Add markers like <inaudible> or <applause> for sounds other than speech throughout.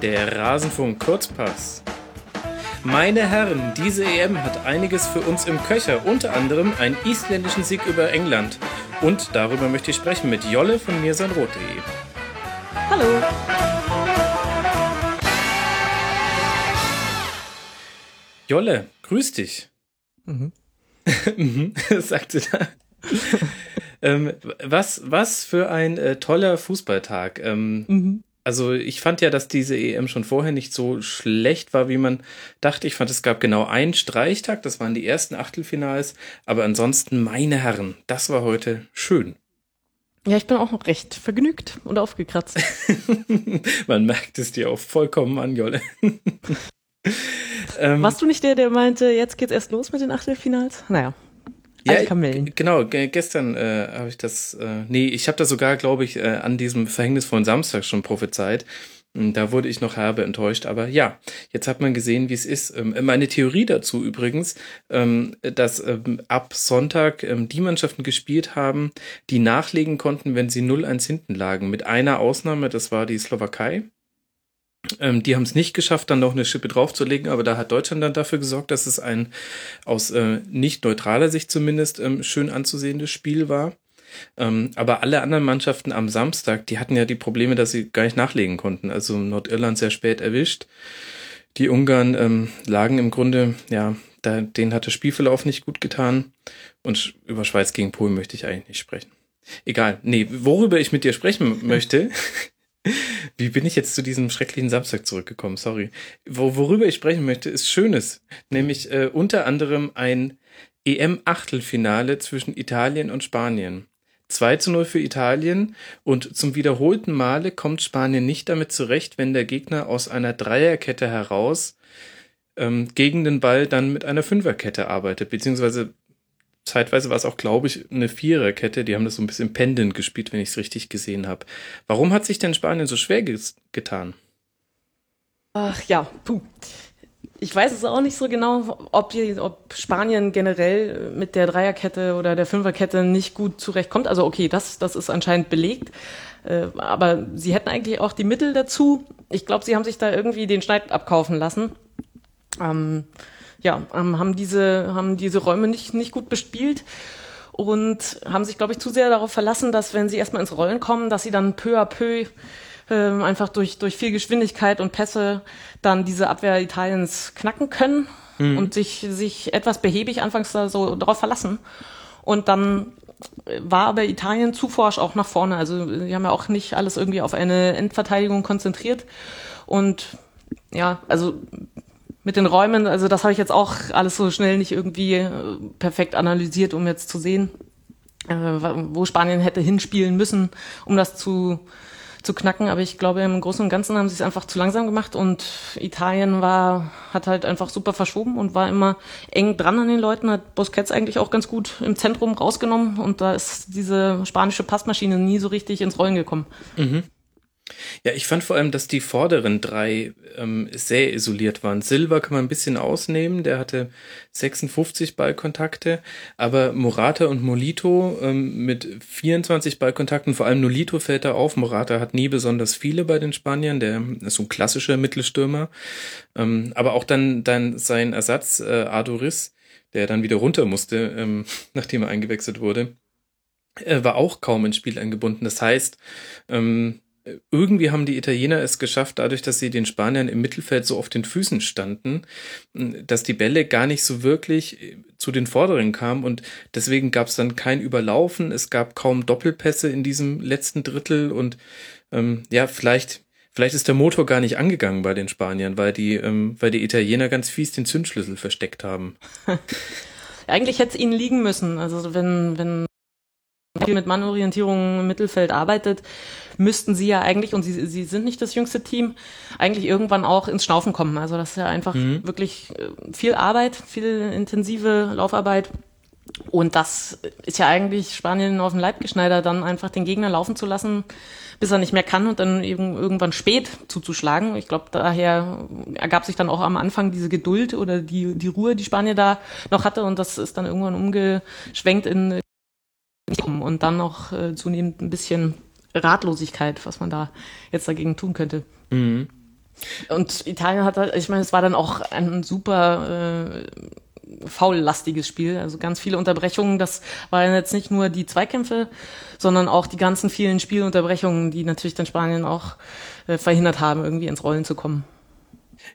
der Rasenfunk Kurzpass. Meine Herren, diese EM hat einiges für uns im Köcher, unter anderem einen isländischen Sieg über England. Und darüber möchte ich sprechen mit Jolle von mirsanrot.de. Hallo. Jolle, grüß dich. Mhm. <laughs> mhm <laughs> sagte da. ähm, was, was für ein äh, toller Fußballtag. Ähm, mhm. Also ich fand ja, dass diese EM schon vorher nicht so schlecht war, wie man dachte. Ich fand, es gab genau einen Streichtag, das waren die ersten Achtelfinals. Aber ansonsten, meine Herren, das war heute schön. Ja, ich bin auch noch recht vergnügt und aufgekratzt. <laughs> man merkt es dir auch vollkommen an, Jolle. <laughs> ähm, Warst du nicht der, der meinte, jetzt geht's erst los mit den Achtelfinals? Naja. Ja, Kamellen. genau. Gestern äh, habe ich das, äh, nee, ich habe das sogar, glaube ich, äh, an diesem verhängnisvollen Samstag schon prophezeit. Da wurde ich noch herbe enttäuscht, aber ja, jetzt hat man gesehen, wie es ist. Ähm, meine Theorie dazu übrigens, ähm, dass ähm, ab Sonntag die Mannschaften gespielt haben, die nachlegen konnten, wenn sie 0-1 hinten lagen. Mit einer Ausnahme, das war die Slowakei. Ähm, die haben es nicht geschafft, dann noch eine Schippe draufzulegen, aber da hat Deutschland dann dafür gesorgt, dass es ein aus äh, nicht neutraler Sicht zumindest ähm, schön anzusehendes Spiel war. Ähm, aber alle anderen Mannschaften am Samstag, die hatten ja die Probleme, dass sie gar nicht nachlegen konnten. Also Nordirland sehr spät erwischt. Die Ungarn ähm, lagen im Grunde, ja, da, denen hat der Spielverlauf nicht gut getan. Und über Schweiz gegen Polen möchte ich eigentlich nicht sprechen. Egal. Nee, worüber ich mit dir sprechen <laughs> möchte, wie bin ich jetzt zu diesem schrecklichen Samstag zurückgekommen? Sorry. Wo, worüber ich sprechen möchte, ist Schönes. Nämlich äh, unter anderem ein EM-Achtelfinale zwischen Italien und Spanien. 2 zu 0 für Italien und zum wiederholten Male kommt Spanien nicht damit zurecht, wenn der Gegner aus einer Dreierkette heraus ähm, gegen den Ball dann mit einer Fünferkette arbeitet, beziehungsweise zeitweise war es auch, glaube ich, eine Viererkette. Die haben das so ein bisschen pendelnd gespielt, wenn ich es richtig gesehen habe. Warum hat sich denn Spanien so schwer getan? Ach ja, puh. Ich weiß es auch nicht so genau, ob, die, ob Spanien generell mit der Dreierkette oder der Fünferkette nicht gut zurechtkommt. Also okay, das, das ist anscheinend belegt. Äh, aber sie hätten eigentlich auch die Mittel dazu. Ich glaube, sie haben sich da irgendwie den Schneid abkaufen lassen. Ähm, ja, ähm, haben diese, haben diese Räume nicht, nicht gut bespielt und haben sich, glaube ich, zu sehr darauf verlassen, dass wenn sie erstmal ins Rollen kommen, dass sie dann peu à peu äh, einfach durch, durch viel Geschwindigkeit und Pässe dann diese Abwehr Italiens knacken können mhm. und sich, sich etwas behäbig anfangs da so darauf verlassen. Und dann war aber Italien zu forsch auch nach vorne. Also sie haben ja auch nicht alles irgendwie auf eine Endverteidigung konzentriert. Und ja, also mit den Räumen, also das habe ich jetzt auch alles so schnell nicht irgendwie äh, perfekt analysiert, um jetzt zu sehen, äh, wo Spanien hätte hinspielen müssen, um das zu, zu knacken. Aber ich glaube, im Großen und Ganzen haben sie es einfach zu langsam gemacht und Italien war, hat halt einfach super verschoben und war immer eng dran an den Leuten, hat Busquets eigentlich auch ganz gut im Zentrum rausgenommen und da ist diese spanische Passmaschine nie so richtig ins Rollen gekommen. Mhm. Ja, ich fand vor allem, dass die vorderen drei ähm, sehr isoliert waren. Silva kann man ein bisschen ausnehmen, der hatte 56 Ballkontakte, aber Morata und Molito ähm, mit 24 Ballkontakten, vor allem Nolito fällt da auf. Morata hat nie besonders viele bei den Spaniern, der ist so ein klassischer Mittelstürmer. Ähm, aber auch dann, dann sein Ersatz, äh, Adoris, der dann wieder runter musste, ähm, <laughs> nachdem er eingewechselt wurde, äh, war auch kaum ins Spiel eingebunden. Das heißt, ähm, irgendwie haben die Italiener es geschafft, dadurch, dass sie den Spaniern im Mittelfeld so auf den Füßen standen, dass die Bälle gar nicht so wirklich äh, zu den Vorderen kamen und deswegen gab es dann kein Überlaufen, es gab kaum Doppelpässe in diesem letzten Drittel und ähm, ja, vielleicht, vielleicht ist der Motor gar nicht angegangen bei den Spaniern, weil die, ähm, weil die Italiener ganz fies den Zündschlüssel versteckt haben. <laughs> Eigentlich hätte es ihnen liegen müssen. Also wenn, wenn viel mit Mannorientierung im Mittelfeld arbeitet, müssten sie ja eigentlich, und sie, sie sind nicht das jüngste Team, eigentlich irgendwann auch ins Schnaufen kommen. Also das ist ja einfach mhm. wirklich äh, viel Arbeit, viel intensive Laufarbeit. Und das ist ja eigentlich Spanien auf den Leib geschneidert, dann einfach den Gegner laufen zu lassen, bis er nicht mehr kann und dann eben irgendwann spät zuzuschlagen. Ich glaube, daher ergab sich dann auch am Anfang diese Geduld oder die, die Ruhe, die Spanier da noch hatte und das ist dann irgendwann umgeschwenkt in und dann noch äh, zunehmend ein bisschen Ratlosigkeit, was man da jetzt dagegen tun könnte. Mhm. Und Italien hat ich meine, es war dann auch ein super äh, faullastiges Spiel, also ganz viele Unterbrechungen. Das waren jetzt nicht nur die Zweikämpfe, sondern auch die ganzen vielen Spielunterbrechungen, die natürlich dann Spanien auch äh, verhindert haben, irgendwie ins Rollen zu kommen.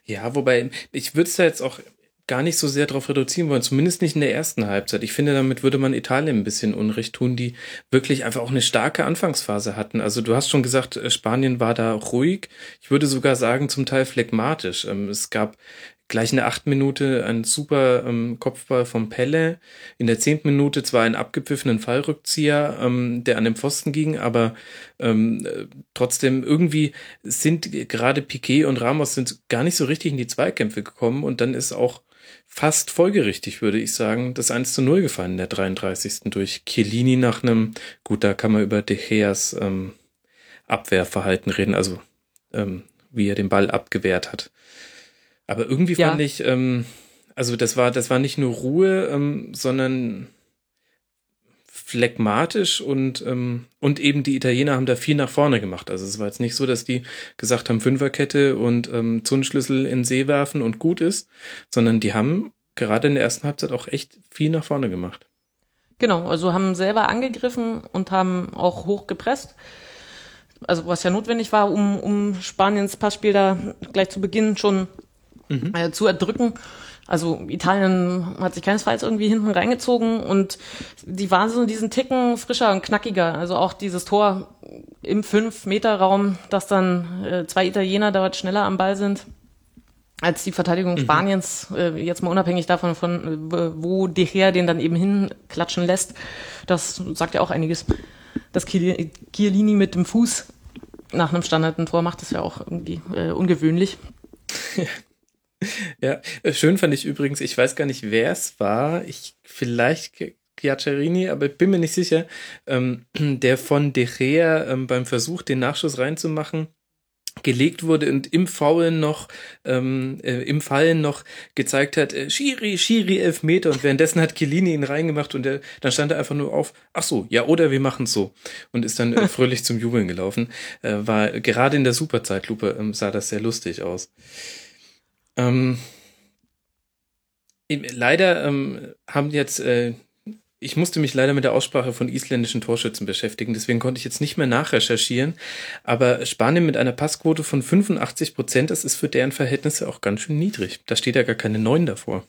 Ja, wobei ich würde es da jetzt auch gar nicht so sehr darauf reduzieren wollen, zumindest nicht in der ersten Halbzeit. Ich finde, damit würde man Italien ein bisschen Unrecht tun, die wirklich einfach auch eine starke Anfangsphase hatten. Also du hast schon gesagt, äh, Spanien war da ruhig. Ich würde sogar sagen, zum Teil phlegmatisch. Ähm, es gab gleich in der achten Minute ein super ähm, Kopfball vom Pelle. In der zehnten Minute zwar einen abgepfiffenen Fallrückzieher, ähm, der an den Pfosten ging, aber äh, trotzdem irgendwie sind gerade Piquet und Ramos sind gar nicht so richtig in die Zweikämpfe gekommen und dann ist auch fast folgerichtig, würde ich sagen, das 1 zu 0 gefallen in der 33. durch Chiellini nach einem, gut, da kann man über De Geas ähm, Abwehrverhalten reden, also ähm, wie er den Ball abgewehrt hat. Aber irgendwie ja. fand ich, ähm, also das war, das war nicht nur Ruhe, ähm, sondern phlegmatisch und, ähm, und eben die Italiener haben da viel nach vorne gemacht. Also es war jetzt nicht so, dass die gesagt haben, Fünferkette und ähm, Zungenschlüssel in See werfen und gut ist, sondern die haben gerade in der ersten Halbzeit auch echt viel nach vorne gemacht. Genau, also haben selber angegriffen und haben auch hoch gepresst. Also was ja notwendig war, um, um Spaniens Passspiel da gleich zu Beginn schon mhm. äh, zu erdrücken. Also Italien hat sich keinesfalls irgendwie hinten reingezogen und die waren so diesen Ticken frischer und knackiger. Also auch dieses Tor im 5-Meter-Raum, dass dann äh, zwei Italiener dort schneller am Ball sind als die Verteidigung mhm. Spaniens, äh, jetzt mal unabhängig davon, von äh, wo De Gea den dann eben hinklatschen lässt. Das sagt ja auch einiges. Dass Chiellini mit dem Fuß nach einem Standardtor macht, ist ja auch irgendwie äh, ungewöhnlich. <laughs> Ja, äh, schön fand ich übrigens, ich weiß gar nicht, wer es war. Ich vielleicht Giaccherini, aber ich bin mir nicht sicher, ähm, <clears throat> der von De Gea ähm, beim Versuch, den Nachschuss reinzumachen, gelegt wurde und im Faulen noch, ähm, äh, im Fallen noch gezeigt hat, äh, Schiri, Schiri, elf Meter und währenddessen hat Chiellini ihn reingemacht und der, dann stand er einfach nur auf, ach so, ja, oder wir machen so und ist dann äh, <laughs> fröhlich zum Jubeln gelaufen. Äh, war gerade in der Superzeitlupe ähm, sah das sehr lustig aus. Ähm, leider ähm, haben jetzt, äh, ich musste mich leider mit der Aussprache von isländischen Torschützen beschäftigen, deswegen konnte ich jetzt nicht mehr nachrecherchieren. Aber Spanien mit einer Passquote von 85 Prozent, das ist für deren Verhältnisse auch ganz schön niedrig. Da steht ja gar keine 9 davor.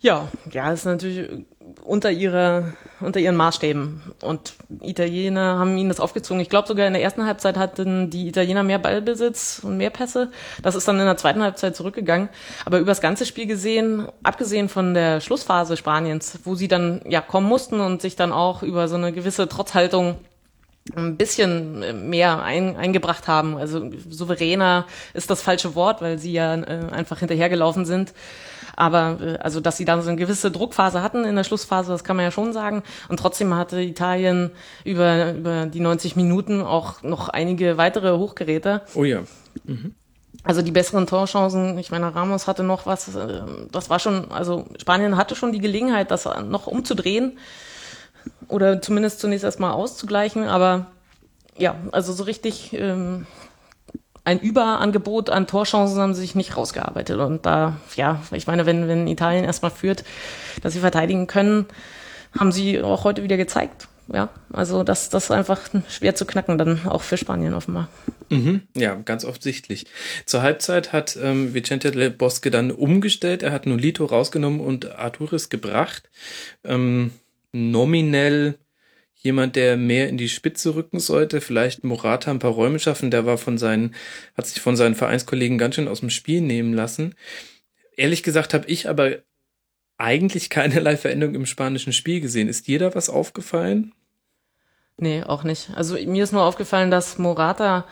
Ja, ja, ist natürlich unter ihrer, unter ihren Maßstäben. Und Italiener haben ihnen das aufgezogen. Ich glaube sogar in der ersten Halbzeit hatten die Italiener mehr Ballbesitz und mehr Pässe. Das ist dann in der zweiten Halbzeit zurückgegangen. Aber über das ganze Spiel gesehen, abgesehen von der Schlussphase Spaniens, wo sie dann ja kommen mussten und sich dann auch über so eine gewisse Trotzhaltung ein bisschen mehr ein, eingebracht haben. Also souveräner ist das falsche Wort, weil sie ja äh, einfach hinterhergelaufen sind. Aber äh, also, dass sie dann so eine gewisse Druckphase hatten in der Schlussphase, das kann man ja schon sagen. Und trotzdem hatte Italien über, über die 90 Minuten auch noch einige weitere Hochgeräte. Oh ja. Mhm. Also die besseren Torchancen, ich meine, Ramos hatte noch was, äh, das war schon, also Spanien hatte schon die Gelegenheit, das noch umzudrehen oder zumindest zunächst erstmal auszugleichen, aber ja, also so richtig ähm, ein Überangebot an Torchancen haben sie sich nicht rausgearbeitet. Und da, ja, ich meine, wenn, wenn Italien erstmal führt, dass sie verteidigen können, haben sie auch heute wieder gezeigt. Ja, also das, das ist einfach schwer zu knacken, dann auch für Spanien offenbar. Mhm, ja, ganz offensichtlich. Zur Halbzeit hat ähm, Vicente Le Bosque dann umgestellt. Er hat Nolito rausgenommen und Arturis gebracht. Ähm, nominell jemand, der mehr in die Spitze rücken sollte, vielleicht Morata ein paar Räume schaffen, der war von seinen, hat sich von seinen Vereinskollegen ganz schön aus dem Spiel nehmen lassen. Ehrlich gesagt habe ich aber eigentlich keinerlei Veränderung im spanischen Spiel gesehen. Ist dir da was aufgefallen? Nee, auch nicht. Also mir ist nur aufgefallen, dass Morata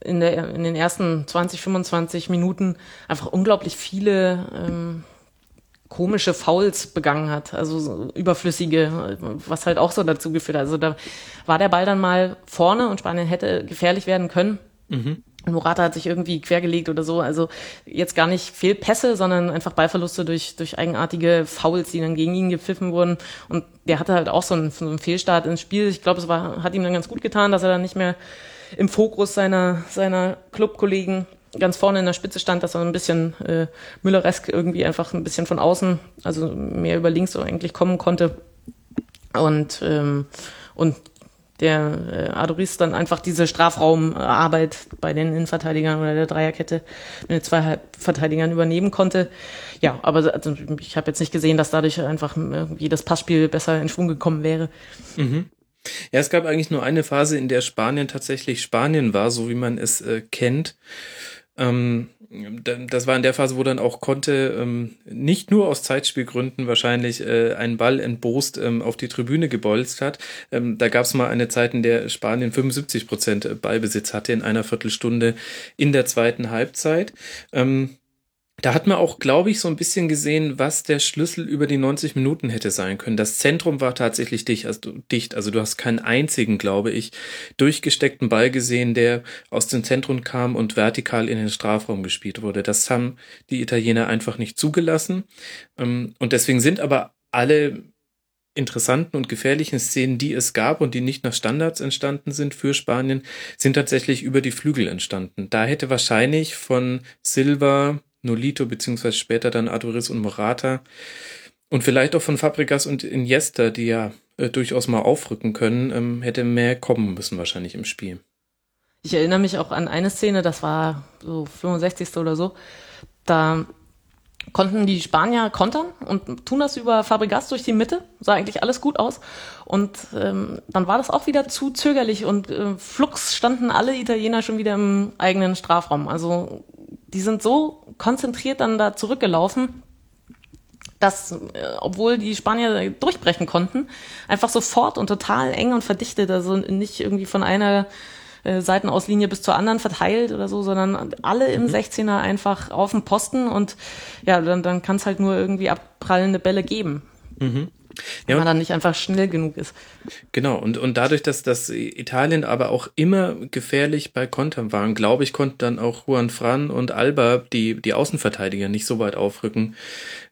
in, der, in den ersten 20, 25 Minuten einfach unglaublich viele ähm, komische Fouls begangen hat, also so überflüssige, was halt auch so dazu geführt hat. Also da war der Ball dann mal vorne und Spanien hätte gefährlich werden können. Mhm. Morata hat sich irgendwie quergelegt oder so. Also jetzt gar nicht Fehlpässe, sondern einfach Ballverluste durch, durch eigenartige Fouls, die dann gegen ihn gepfiffen wurden. Und der hatte halt auch so einen, so einen Fehlstart ins Spiel. Ich glaube, es war, hat ihm dann ganz gut getan, dass er dann nicht mehr im Fokus seiner, seiner Clubkollegen ganz vorne in der Spitze stand, dass er ein bisschen äh, Mülleresk irgendwie einfach ein bisschen von außen, also mehr über links eigentlich kommen konnte. Und, ähm, und der äh, Adoris dann einfach diese Strafraumarbeit bei den Innenverteidigern oder der Dreierkette mit zwei Verteidigern übernehmen konnte. Ja, aber also ich habe jetzt nicht gesehen, dass dadurch einfach irgendwie das Passspiel besser in Schwung gekommen wäre. Mhm. Ja, es gab eigentlich nur eine Phase, in der Spanien tatsächlich Spanien war, so wie man es äh, kennt. Ähm, das war in der Phase, wo dann auch konnte, ähm, nicht nur aus Zeitspielgründen wahrscheinlich äh, einen Ball entbost ähm, auf die Tribüne gebolzt hat. Ähm, da gab es mal eine Zeit, in der Spanien 75 Prozent Ballbesitz hatte in einer Viertelstunde in der zweiten Halbzeit. Ähm, da hat man auch, glaube ich, so ein bisschen gesehen, was der Schlüssel über die 90 Minuten hätte sein können. Das Zentrum war tatsächlich dicht, also, dicht. also du hast keinen einzigen, glaube ich, durchgesteckten Ball gesehen, der aus dem Zentrum kam und vertikal in den Strafraum gespielt wurde. Das haben die Italiener einfach nicht zugelassen. Ähm, und deswegen sind aber alle interessanten und gefährlichen Szenen, die es gab und die nicht nach Standards entstanden sind für Spanien, sind tatsächlich über die Flügel entstanden. Da hätte wahrscheinlich von Silva, Nolito, beziehungsweise später dann Adoris und Morata. Und vielleicht auch von Fabregas und Iniesta, die ja äh, durchaus mal aufrücken können, ähm, hätte mehr kommen müssen wahrscheinlich im Spiel. Ich erinnere mich auch an eine Szene, das war so 65. oder so. Da konnten die Spanier kontern und tun das über Fabregas durch die Mitte. Sah eigentlich alles gut aus. Und ähm, dann war das auch wieder zu zögerlich und äh, flugs standen alle Italiener schon wieder im eigenen Strafraum. Also die sind so konzentriert dann da zurückgelaufen, dass, äh, obwohl die Spanier durchbrechen konnten, einfach sofort und total eng und verdichtet, also nicht irgendwie von einer äh, Seitenauslinie bis zur anderen verteilt oder so, sondern alle im mhm. 16er einfach auf dem Posten und ja, dann, dann kann es halt nur irgendwie abprallende Bälle geben. Mhm. Ja, wenn man dann nicht einfach schnell genug ist. Genau, und, und dadurch, dass das Italien aber auch immer gefährlich bei Kontern waren, glaube ich, konnten dann auch Juan Fran und Alba, die, die Außenverteidiger, nicht so weit aufrücken,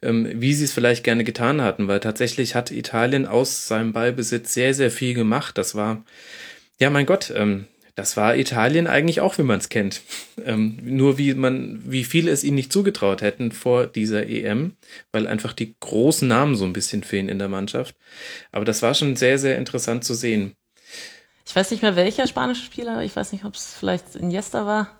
ähm, wie sie es vielleicht gerne getan hatten, weil tatsächlich hat Italien aus seinem Ballbesitz sehr, sehr viel gemacht. Das war, ja, mein Gott, ähm, das war Italien eigentlich auch, wie man es kennt. <laughs> Ähm, nur wie man, wie viele es ihnen nicht zugetraut hätten vor dieser EM, weil einfach die großen Namen so ein bisschen fehlen in der Mannschaft. Aber das war schon sehr, sehr interessant zu sehen. Ich weiß nicht mehr, welcher spanische Spieler, ich weiß nicht, ob es vielleicht Iniesta war.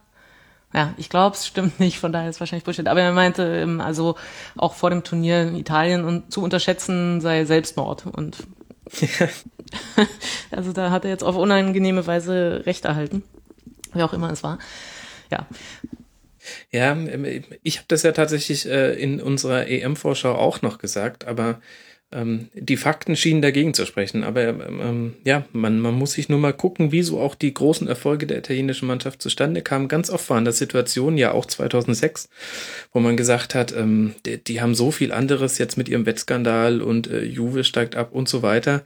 Ja, ich glaube, es stimmt nicht, von daher ist es wahrscheinlich Bullshit. Aber er meinte, ähm, also auch vor dem Turnier in Italien zu unterschätzen sei Selbstmord. Und <laughs> also da hat er jetzt auf unangenehme Weise Recht erhalten, wie auch immer es war. Ja. Ja, ähm, ich habe das ja tatsächlich äh, in unserer EM-Vorschau auch noch gesagt, aber ähm, die Fakten schienen dagegen zu sprechen. Aber ähm, ja, man, man muss sich nur mal gucken, wieso auch die großen Erfolge der italienischen Mannschaft zustande kamen. Ganz oft waren das Situationen, ja auch 2006, wo man gesagt hat, ähm, die, die, haben so viel anderes jetzt mit ihrem Wettskandal und äh, Juve steigt ab und so weiter.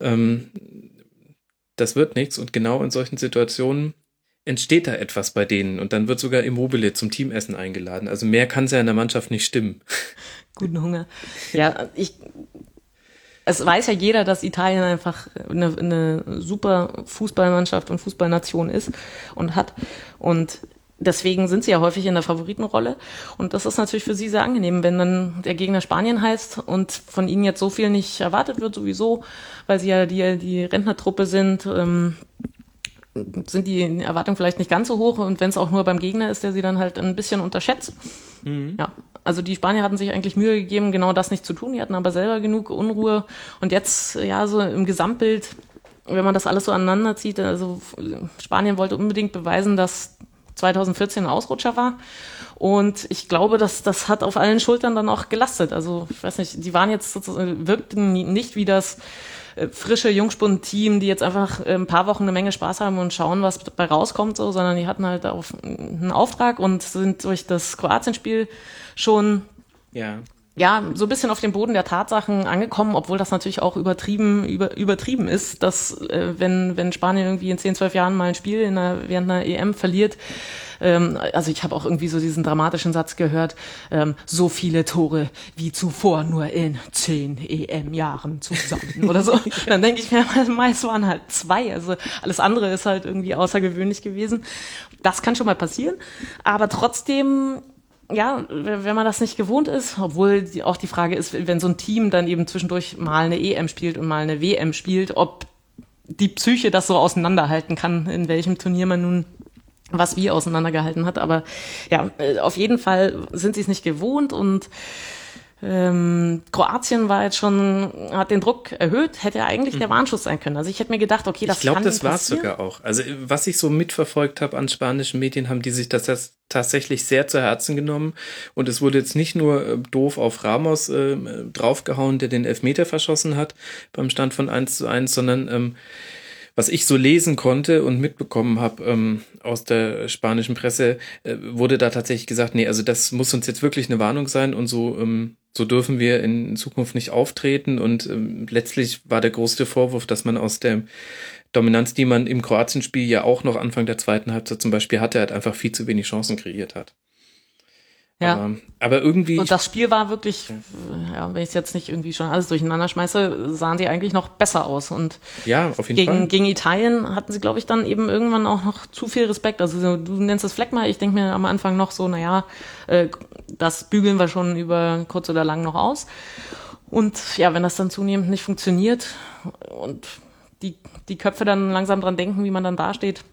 Ähm, das wird nichts. Und genau in solchen Situationen entsteht da etwas bei denen und dann wird sogar Immobile zum Teamessen eingeladen. Also mehr kann es ja in der Mannschaft nicht stimmen. Guten Hunger. Ja, ich, es weiß ja jeder, dass Italien einfach eine, eine super Fußballmannschaft und Fußballnation ist und hat. Und deswegen sind sie ja häufig in der Favoritenrolle. Und das ist natürlich für sie sehr angenehm, wenn dann der Gegner Spanien heißt und von ihnen jetzt so viel nicht erwartet wird sowieso, weil sie ja die, die Rentnertruppe sind. Ähm, sind die Erwartungen vielleicht nicht ganz so hoch und wenn es auch nur beim Gegner ist, der sie dann halt ein bisschen unterschätzt. Mhm. Ja, also die Spanier hatten sich eigentlich Mühe gegeben, genau das nicht zu tun. Die hatten aber selber genug Unruhe und jetzt ja so im Gesamtbild, wenn man das alles so aneinander zieht, also Spanien wollte unbedingt beweisen, dass 2014 ein Ausrutscher war. Und ich glaube, dass das hat auf allen Schultern dann auch gelastet. Also ich weiß nicht, die waren jetzt sozusagen, wirkten nicht wie das äh, frische Jungspund-Team, die jetzt einfach äh, ein paar Wochen eine Menge Spaß haben und schauen, was dabei rauskommt, so, sondern die hatten halt auf einen Auftrag und sind durch das Kroatien-Spiel schon ja. ja, so ein bisschen auf dem Boden der Tatsachen angekommen, obwohl das natürlich auch übertrieben, über, übertrieben ist, dass äh, wenn, wenn Spanien irgendwie in 10, 12 Jahren mal ein Spiel in einer, während einer EM verliert, ähm, also ich habe auch irgendwie so diesen dramatischen Satz gehört, ähm, so viele Tore wie zuvor nur in 10 EM-Jahren zusammen oder so. <laughs> Dann denke ich mir, meist waren halt zwei, also alles andere ist halt irgendwie außergewöhnlich gewesen. Das kann schon mal passieren, aber trotzdem ja, wenn man das nicht gewohnt ist, obwohl die, auch die Frage ist, wenn so ein Team dann eben zwischendurch mal eine EM spielt und mal eine WM spielt, ob die Psyche das so auseinanderhalten kann, in welchem Turnier man nun was wie auseinandergehalten hat. Aber ja, äh, auf jeden Fall sind sie es nicht gewohnt und ähm, Kroatien war jetzt schon, hat den Druck erhöht, hätte eigentlich mhm. der Warnschuss sein können. Also ich hätte mir gedacht, okay, das Ich glaube, das war es sogar auch. Also was ich so mitverfolgt habe an spanischen Medien, haben die sich das tatsächlich sehr zu Herzen genommen. Und es wurde jetzt nicht nur äh, doof auf Ramos äh, draufgehauen, der den Elfmeter verschossen hat beim Stand von 1 zu 1, sondern ähm, was ich so lesen konnte und mitbekommen habe ähm, aus der spanischen Presse, äh, wurde da tatsächlich gesagt, nee, also das muss uns jetzt wirklich eine Warnung sein und so, ähm, so dürfen wir in Zukunft nicht auftreten. Und ähm, letztlich war der größte Vorwurf, dass man aus der Dominanz, die man im Kroatien-Spiel ja auch noch Anfang der zweiten Halbzeit zum Beispiel hatte, halt einfach viel zu wenig Chancen kreiert hat. Ja. Aber, aber, irgendwie. Und das Spiel war wirklich, ja, wenn ich es jetzt nicht irgendwie schon alles durcheinander schmeiße, sahen die eigentlich noch besser aus. Und ja, auf jeden gegen, Fall. Gegen Italien hatten sie, glaube ich, dann eben irgendwann auch noch zu viel Respekt. Also du nennst es Fleckmal, ich denke mir am Anfang noch so, naja, äh, das bügeln wir schon über kurz oder lang noch aus. Und ja, wenn das dann zunehmend nicht funktioniert und die, die Köpfe dann langsam dran denken, wie man dann dasteht,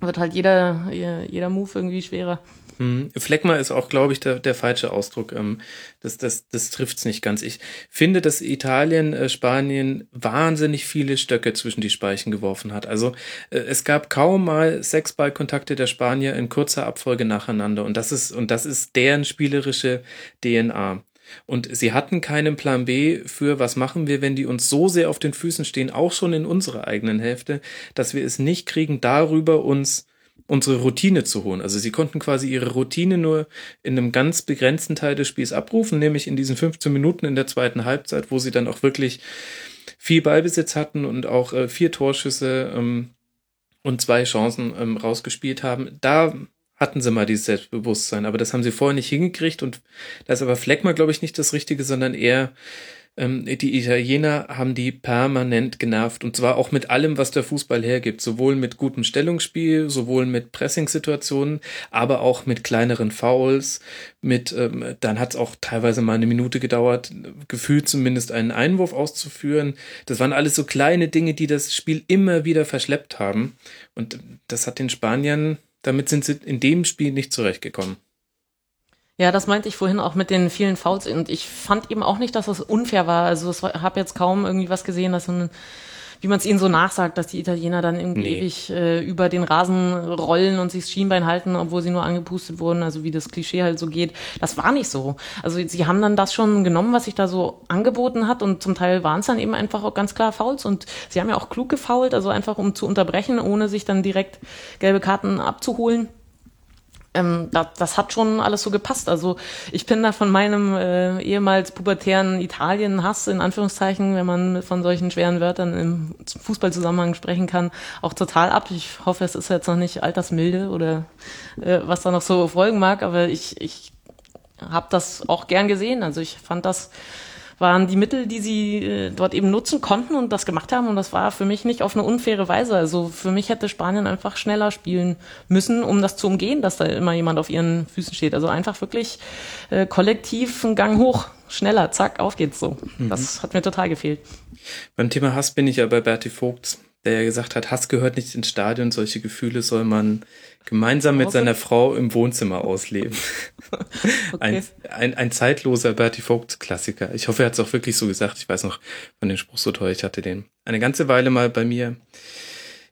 wird halt jeder, jeder Move irgendwie schwerer. Hm. Fleckma ist auch, glaube ich, der, der falsche Ausdruck. Ähm, das, das, das trifft's nicht ganz. Ich finde, dass Italien, äh, Spanien wahnsinnig viele Stöcke zwischen die Speichen geworfen hat. Also äh, es gab kaum mal Sechsballkontakte der Spanier in kurzer Abfolge nacheinander. Und das ist, und das ist deren spielerische DNA. Und sie hatten keinen Plan B für, was machen wir, wenn die uns so sehr auf den Füßen stehen, auch schon in unserer eigenen Hälfte, dass wir es nicht kriegen, darüber uns unsere Routine zu holen. Also sie konnten quasi ihre Routine nur in einem ganz begrenzten Teil des Spiels abrufen, nämlich in diesen 15 Minuten in der zweiten Halbzeit, wo sie dann auch wirklich viel Ballbesitz hatten und auch äh, vier Torschüsse ähm, und zwei Chancen ähm, rausgespielt haben. Da hatten sie mal dieses Selbstbewusstsein, aber das haben sie vorher nicht hingekriegt und da ist aber Fleckma, glaube ich, nicht das Richtige, sondern eher ähm, die Italiener haben die permanent genervt und zwar auch mit allem, was der Fußball hergibt, sowohl mit gutem Stellungsspiel, sowohl mit Pressing-Situationen, aber auch mit kleineren Fouls, mit, ähm, dann hat es auch teilweise mal eine Minute gedauert, gefühlt zumindest einen Einwurf auszuführen. Das waren alles so kleine Dinge, die das Spiel immer wieder verschleppt haben und das hat den Spaniern, damit sind sie in dem Spiel nicht zurechtgekommen. Ja, das meinte ich vorhin auch mit den vielen Fouls und ich fand eben auch nicht, dass das unfair war. Also ich habe jetzt kaum irgendwie was gesehen, dass so ein, wie man es ihnen so nachsagt, dass die Italiener dann irgendwie nee. ewig äh, über den Rasen rollen und sich das Schienbein halten, obwohl sie nur angepustet wurden, also wie das Klischee halt so geht. Das war nicht so. Also sie haben dann das schon genommen, was sich da so angeboten hat und zum Teil waren es dann eben einfach auch ganz klar Fouls und sie haben ja auch klug gefault, also einfach um zu unterbrechen, ohne sich dann direkt gelbe Karten abzuholen ähm, das, das hat schon alles so gepasst. Also ich bin da von meinem äh, ehemals pubertären Italien-Hass, in Anführungszeichen, wenn man von solchen schweren Wörtern im Fußballzusammenhang sprechen kann, auch total ab. Ich hoffe, es ist jetzt noch nicht altersmilde oder äh, was da noch so folgen mag, aber ich, ich habe das auch gern gesehen. Also ich fand das waren die Mittel, die sie äh, dort eben nutzen konnten und das gemacht haben. Und das war für mich nicht auf eine unfaire Weise. Also für mich hätte Spanien einfach schneller spielen müssen, um das zu umgehen, dass da immer jemand auf ihren Füßen steht. Also einfach wirklich äh, kollektiv einen Gang hoch, schneller, zack, auf geht's so. Mhm. Das hat mir total gefehlt. Beim Thema Hass bin ich ja bei Bertie Vogts der ja gesagt hat, Hass gehört nicht ins Stadion, solche Gefühle soll man gemeinsam mit seiner Frau im Wohnzimmer ausleben. <laughs> okay. ein, ein, ein zeitloser Bertie Vogt Klassiker. Ich hoffe, er hat es auch wirklich so gesagt. Ich weiß noch von dem Spruch so toll. Ich hatte den eine ganze Weile mal bei mir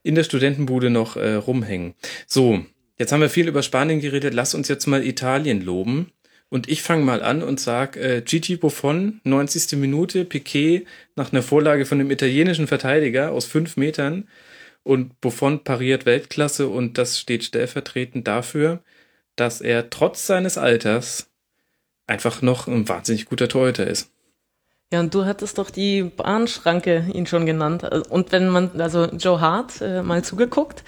in der Studentenbude noch äh, rumhängen. So, jetzt haben wir viel über Spanien geredet. Lass uns jetzt mal Italien loben. Und ich fange mal an und sag äh, Gigi Buffon, 90. Minute, Piquet nach einer Vorlage von einem italienischen Verteidiger aus fünf Metern. Und Buffon pariert Weltklasse und das steht stellvertretend dafür, dass er trotz seines Alters einfach noch ein wahnsinnig guter Torhüter ist. Ja, und du hattest doch die Bahnschranke ihn schon genannt. Und wenn man, also Joe Hart, äh, mal zugeguckt,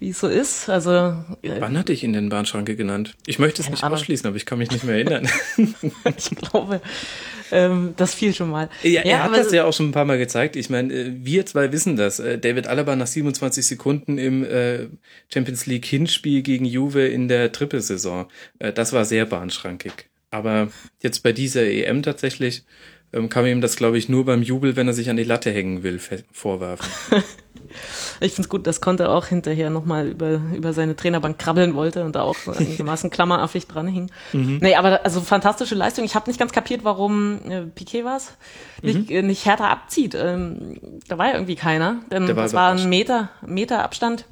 wie es so ist, also. Äh, Wann hatte ich ihn denn Bahnschranke genannt? Ich möchte es nicht Ahnung. ausschließen, aber ich kann mich nicht mehr erinnern. <laughs> ich glaube, ähm, das fiel schon mal. Ja, er ja, hat das ja auch schon ein paar Mal gezeigt. Ich meine, äh, wir zwei wissen das. Äh, David Alaba nach 27 Sekunden im äh, Champions League Hinspiel gegen Juve in der Trippelsaison. Äh, das war sehr bahnschrankig. Aber jetzt bei dieser EM tatsächlich ähm, kann man ihm das, glaube ich, nur beim Jubel, wenn er sich an die Latte hängen will, vorwerfen. <laughs> ich finde es gut, dass Conte auch hinterher nochmal über, über seine Trainerbank krabbeln wollte und da auch einigermaßen <laughs> klammeraffig dran hing. Mhm. Nee, aber also fantastische Leistung. Ich habe nicht ganz kapiert, warum äh, Piquet was nicht, mhm. äh, nicht härter abzieht. Ähm, da war ja irgendwie keiner, denn das war ein Meter, Meter Abstand.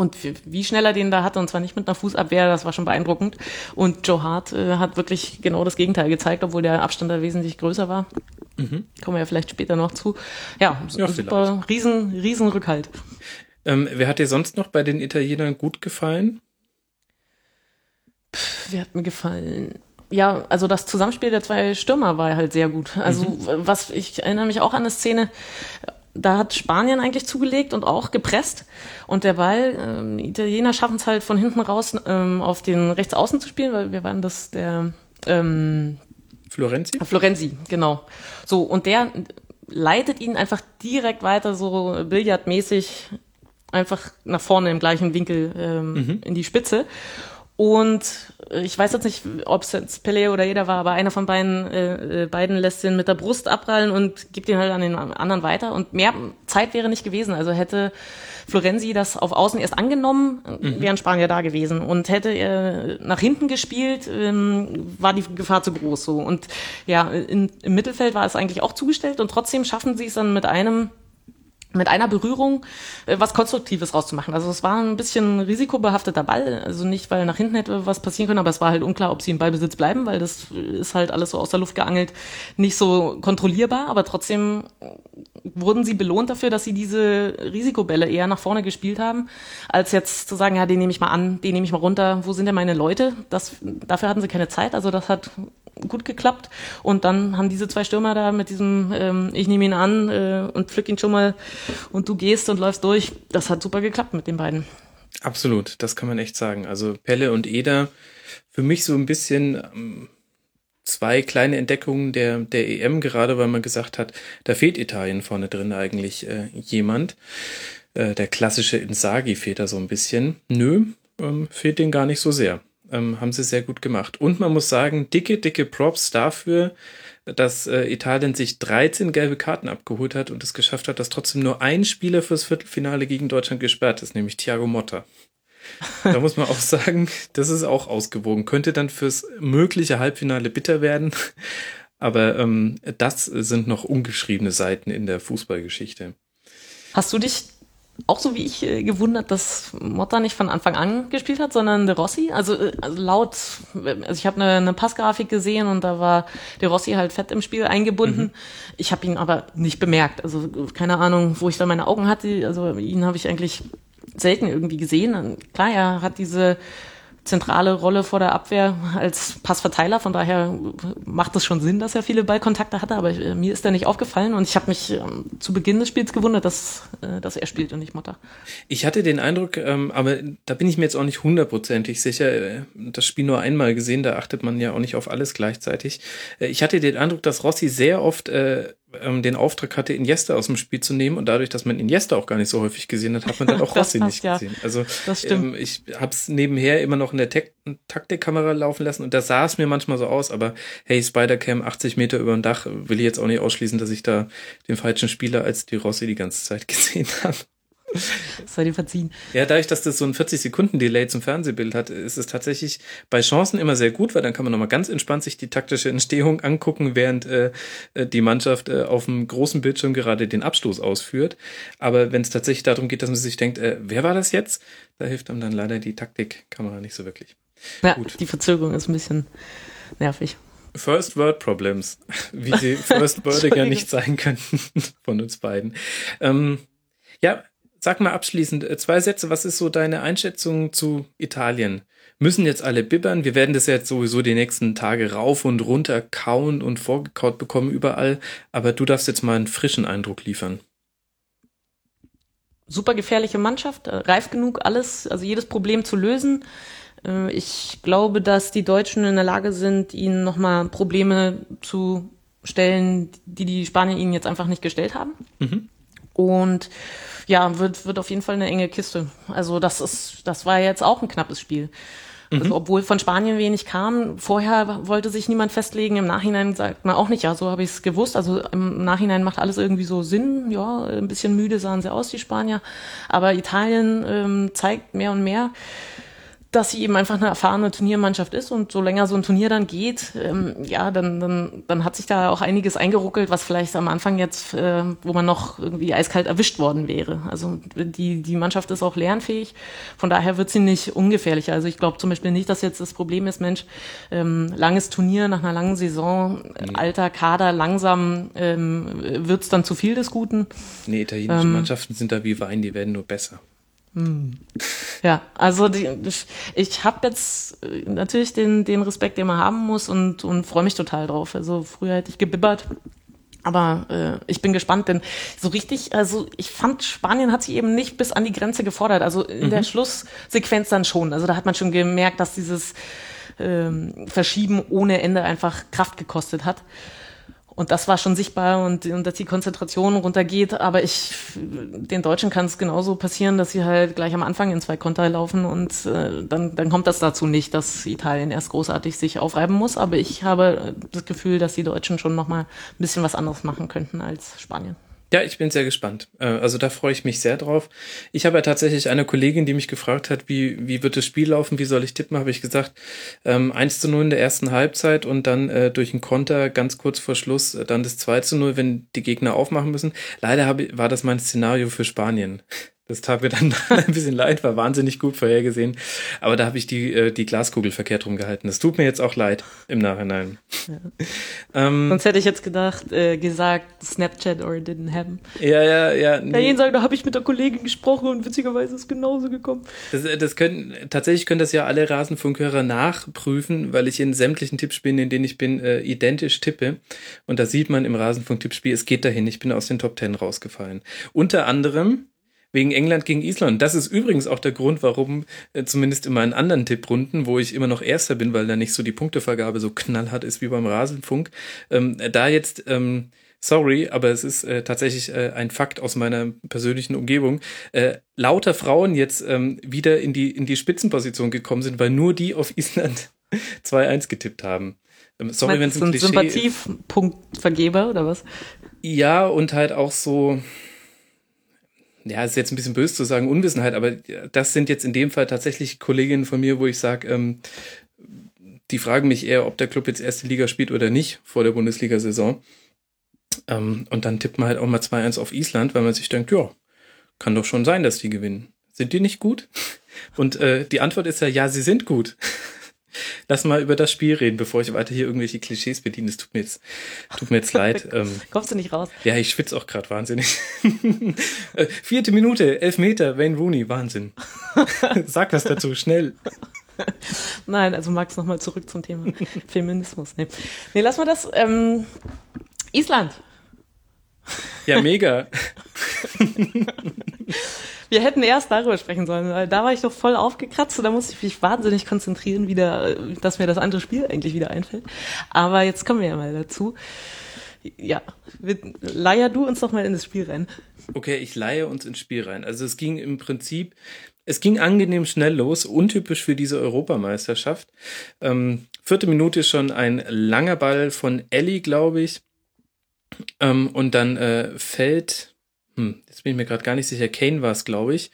Und wie schnell er den da hatte, und zwar nicht mit einer Fußabwehr, das war schon beeindruckend. Und Joe Hart äh, hat wirklich genau das Gegenteil gezeigt, obwohl der Abstand da wesentlich größer war. Mhm. Kommen wir ja vielleicht später noch zu. Ja, ja super, riesen, riesen Rückhalt. Ähm, wer hat dir sonst noch bei den Italienern gut gefallen? Pff, wer hat mir gefallen? Ja, also das Zusammenspiel der zwei Stürmer war halt sehr gut. Also mhm. was ich erinnere mich auch an eine Szene, da hat Spanien eigentlich zugelegt und auch gepresst. Und der Ball, ähm, die Italiener schaffen es halt von hinten raus ähm, auf den Rechtsaußen zu spielen, weil wir waren das der ähm, Florenzi? Florenzi, genau. So, und der leitet ihn einfach direkt weiter, so billardmäßig, einfach nach vorne im gleichen Winkel ähm, mhm. in die Spitze. Und ich weiß jetzt nicht, ob es jetzt Pele oder jeder war, aber einer von beiden, äh, äh, beiden lässt den mit der Brust abprallen und gibt ihn halt an den anderen weiter. Und mehr Zeit wäre nicht gewesen. Also hätte Florenzi das auf Außen erst angenommen, mhm. wären Spanier da gewesen. Und hätte er nach hinten gespielt, ähm, war die Gefahr zu groß. So. Und ja, in, im Mittelfeld war es eigentlich auch zugestellt und trotzdem schaffen sie es dann mit einem mit einer Berührung äh, was Konstruktives rauszumachen. Also es war ein bisschen risikobehafteter Ball, also nicht, weil nach hinten hätte was passieren können, aber es war halt unklar, ob sie im Ballbesitz bleiben, weil das ist halt alles so aus der Luft geangelt, nicht so kontrollierbar, aber trotzdem wurden sie belohnt dafür, dass sie diese Risikobälle eher nach vorne gespielt haben, als jetzt zu sagen, ja, den nehme ich mal an, den nehme ich mal runter, wo sind denn meine Leute? Das, dafür hatten sie keine Zeit, also das hat gut geklappt. Und dann haben diese zwei Stürmer da mit diesem, ähm, ich nehme ihn an äh, und pflück ihn schon mal und du gehst und läufst durch. Das hat super geklappt mit den beiden. Absolut, das kann man echt sagen. Also Pelle und Eder, für mich so ein bisschen ähm, zwei kleine Entdeckungen der, der EM, gerade weil man gesagt hat, da fehlt Italien vorne drin eigentlich äh, jemand. Äh, der klassische Insagi fehlt da so ein bisschen. Nö, ähm, fehlt den gar nicht so sehr ähm, haben sie sehr gut gemacht. Und man muss sagen, dicke, dicke Props dafür, dass äh, Italien sich 13 gelbe Karten abgeholt hat und es geschafft hat, dass trotzdem nur ein Spieler fürs Viertelfinale gegen Deutschland gesperrt ist, nämlich Thiago Motta. Da muss man auch sagen, <laughs> das ist auch ausgewogen. Könnte dann fürs mögliche Halbfinale bitter werden. Aber ähm, das sind noch ungeschriebene Seiten in der Fußballgeschichte. Hast du dich auch so wie ich äh, gewundert, dass Motta nicht von Anfang an gespielt hat, sondern De Rossi. Also, äh, also laut, also ich habe eine, eine Passgrafik gesehen und da war De Rossi halt fett im Spiel eingebunden. Mhm. Ich habe ihn aber nicht bemerkt. Also keine Ahnung, wo ich da meine Augen hatte. Also ihn habe ich eigentlich selten irgendwie gesehen. Klar, er hat diese zentrale Rolle vor der Abwehr als Passverteiler. Von daher macht es schon Sinn, dass er viele Ballkontakte hatte, aber äh, mir ist er nicht aufgefallen und ich habe mich ähm, zu Beginn des Spiels gewundert, dass, äh, dass er spielt und nicht Motta. Ich hatte den Eindruck, ähm, aber da bin ich mir jetzt auch nicht hundertprozentig sicher, äh, das Spiel nur einmal gesehen, da achtet man ja auch nicht auf alles gleichzeitig. Ich hatte den Eindruck, dass Rossi sehr oft ähm, den Auftrag hatte, Iniesta aus dem Spiel zu nehmen und dadurch, dass man Iniesta auch gar nicht so häufig gesehen hat, hat man dann <laughs> auch Rossi passt, nicht ja. gesehen. Also ähm, ich habe es nebenher immer noch in der Tek Taktikkamera laufen lassen und da sah es mir manchmal so aus, aber hey, Spider-Cam 80 Meter über dem Dach, will ich jetzt auch nicht ausschließen, dass ich da den falschen Spieler als die Rossi die ganze Zeit <laughs> gesehen habe. Sei dir verziehen. Ja, dadurch, dass das so ein 40-Sekunden-Delay zum Fernsehbild hat, ist es tatsächlich bei Chancen immer sehr gut, weil dann kann man nochmal ganz entspannt sich die taktische Entstehung angucken, während äh, äh, die Mannschaft äh, auf dem großen Bildschirm gerade den Abstoß ausführt. Aber wenn es tatsächlich darum geht, dass man sich denkt, äh, wer war das jetzt? Da hilft einem dann leider die Taktikkamera nicht so wirklich. Ja, gut. die Verzögerung ist ein bisschen nervig. First Word Problems, wie sie <laughs> First Wordiger nicht sein könnten von uns beiden. Ähm, ja, sag mal abschließend äh, zwei Sätze. Was ist so deine Einschätzung zu Italien? müssen jetzt alle bibbern. Wir werden das jetzt sowieso die nächsten Tage rauf und runter kauen und vorgekaut bekommen überall. Aber du darfst jetzt mal einen frischen Eindruck liefern. Super gefährliche Mannschaft, äh, reif genug, alles, also jedes Problem zu lösen. Äh, ich glaube, dass die Deutschen in der Lage sind, ihnen nochmal Probleme zu stellen, die die Spanier ihnen jetzt einfach nicht gestellt haben. Mhm. Und ja, wird, wird auf jeden Fall eine enge Kiste. Also das ist, das war jetzt auch ein knappes Spiel. Also, mhm. obwohl von Spanien wenig kam, vorher wollte sich niemand festlegen, im Nachhinein sagt man auch nicht, ja, so habe ich es gewusst. Also im Nachhinein macht alles irgendwie so Sinn, ja, ein bisschen müde sahen sie aus, die Spanier. Aber Italien ähm, zeigt mehr und mehr, dass sie eben einfach eine erfahrene Turniermannschaft ist und so länger so ein Turnier dann geht, ähm, ja, dann, dann, dann hat sich da auch einiges eingeruckelt, was vielleicht am Anfang jetzt, äh, wo man noch irgendwie eiskalt erwischt worden wäre. Also die, die Mannschaft ist auch lernfähig, von daher wird sie nicht ungefährlicher. Also ich glaube zum Beispiel nicht, dass jetzt das Problem ist, Mensch, ähm, langes Turnier nach einer langen Saison, nee. alter Kader, langsam ähm, wird es dann zu viel des Guten. Nee, italienische ähm, Mannschaften sind da wie Wein, die werden nur besser. Hm. Ja, also die, ich habe jetzt äh, natürlich den, den Respekt, den man haben muss und, und freue mich total drauf. Also früher hätte ich gebibbert, aber äh, ich bin gespannt, denn so richtig, also ich fand, Spanien hat sich eben nicht bis an die Grenze gefordert. Also in mhm. der Schlusssequenz dann schon. Also da hat man schon gemerkt, dass dieses ähm, Verschieben ohne Ende einfach Kraft gekostet hat. Und das war schon sichtbar und, und dass die Konzentration runtergeht. Aber ich, den Deutschen kann es genauso passieren, dass sie halt gleich am Anfang in zwei Konter laufen und äh, dann, dann kommt das dazu nicht, dass Italien erst großartig sich aufreiben muss. Aber ich habe das Gefühl, dass die Deutschen schon nochmal ein bisschen was anderes machen könnten als Spanien. Ja, ich bin sehr gespannt. Äh, also da freue ich mich sehr drauf. Ich habe ja tatsächlich eine Kollegin, die mich gefragt hat, wie, wie wird das Spiel laufen, wie soll ich tippen, habe ich gesagt, ähm, 1 zu 0 in der ersten Halbzeit und dann äh, durch einen Konter ganz kurz vor Schluss äh, dann das 2 zu 0, wenn die Gegner aufmachen müssen. Leider habe, war das mein Szenario für Spanien. Das tat mir dann <laughs> ein bisschen leid, war wahnsinnig gut vorhergesehen. Aber da habe ich die, äh, die Glaskugel verkehrt rumgehalten. Das tut mir jetzt auch leid im Nachhinein. Ja. Ähm, Sonst hätte ich jetzt gedacht, äh, gesagt, Snapchat or didn't happen. Ja, ja, ja. Nee. Ja, sagen, da habe ich mit der Kollegin gesprochen und witzigerweise ist es genauso gekommen. Das, äh, das können, tatsächlich können das ja alle Rasenfunkhörer nachprüfen, weil ich in sämtlichen Tippspielen, in denen ich bin, äh, identisch tippe. Und da sieht man im Rasenfunk-Tippspiel, es geht dahin. Ich bin aus den Top Ten rausgefallen. Unter anderem wegen England gegen Island. Das ist übrigens auch der Grund, warum äh, zumindest in meinen anderen Tipprunden, wo ich immer noch Erster bin, weil da nicht so die Punktevergabe so knallhart ist wie beim Rasenfunk, ähm, da jetzt ähm, sorry, aber es ist äh, tatsächlich äh, ein Fakt aus meiner persönlichen Umgebung, äh, lauter Frauen jetzt ähm, wieder in die, in die Spitzenposition gekommen sind, weil nur die auf Island <laughs> 2-1 getippt haben. Ähm, sorry, wenn es ein, ein Sympathiepunktvergeber oder was? Ja, und halt auch so, ja, ist jetzt ein bisschen böse zu sagen, Unwissenheit, aber das sind jetzt in dem Fall tatsächlich Kolleginnen von mir, wo ich sage, ähm, die fragen mich eher, ob der Club jetzt erste Liga spielt oder nicht vor der Bundesliga-Saison. Ähm, und dann tippt man halt auch mal 2-1 auf Island, weil man sich denkt, ja, kann doch schon sein, dass die gewinnen. Sind die nicht gut? Und äh, die Antwort ist ja, ja, sie sind gut. Lass mal über das Spiel reden, bevor ich weiter hier irgendwelche Klischees bediene. Es tut mir jetzt, tut mir jetzt leid. <laughs> Ähm, Kommst du nicht raus? Ja, ich schwitze auch gerade wahnsinnig. <laughs> Äh, vierte Minute, elf Meter, Wayne Rooney, Wahnsinn. <laughs> Sag was dazu, schnell. Nein, also Max, nochmal zurück zum Thema Feminismus. Nee, nee lass mal das. Ähm, Island. Ja, mega. Wir hätten erst darüber sprechen sollen, weil da war ich doch voll aufgekratzt und da musste ich mich wahnsinnig konzentrieren, wieder, dass mir das andere Spiel eigentlich wieder einfällt. Aber jetzt kommen wir ja mal dazu. Ja, leier du uns doch mal in das Spiel rein. Okay, ich leihe uns ins Spiel rein. Also es ging im Prinzip, es ging angenehm schnell los, untypisch für diese Europameisterschaft. Ähm, vierte Minute schon ein langer Ball von Ellie, glaube ich. Ähm, und dann äh, fällt hm, jetzt bin ich mir gerade gar nicht sicher, Kane war es, glaube ich,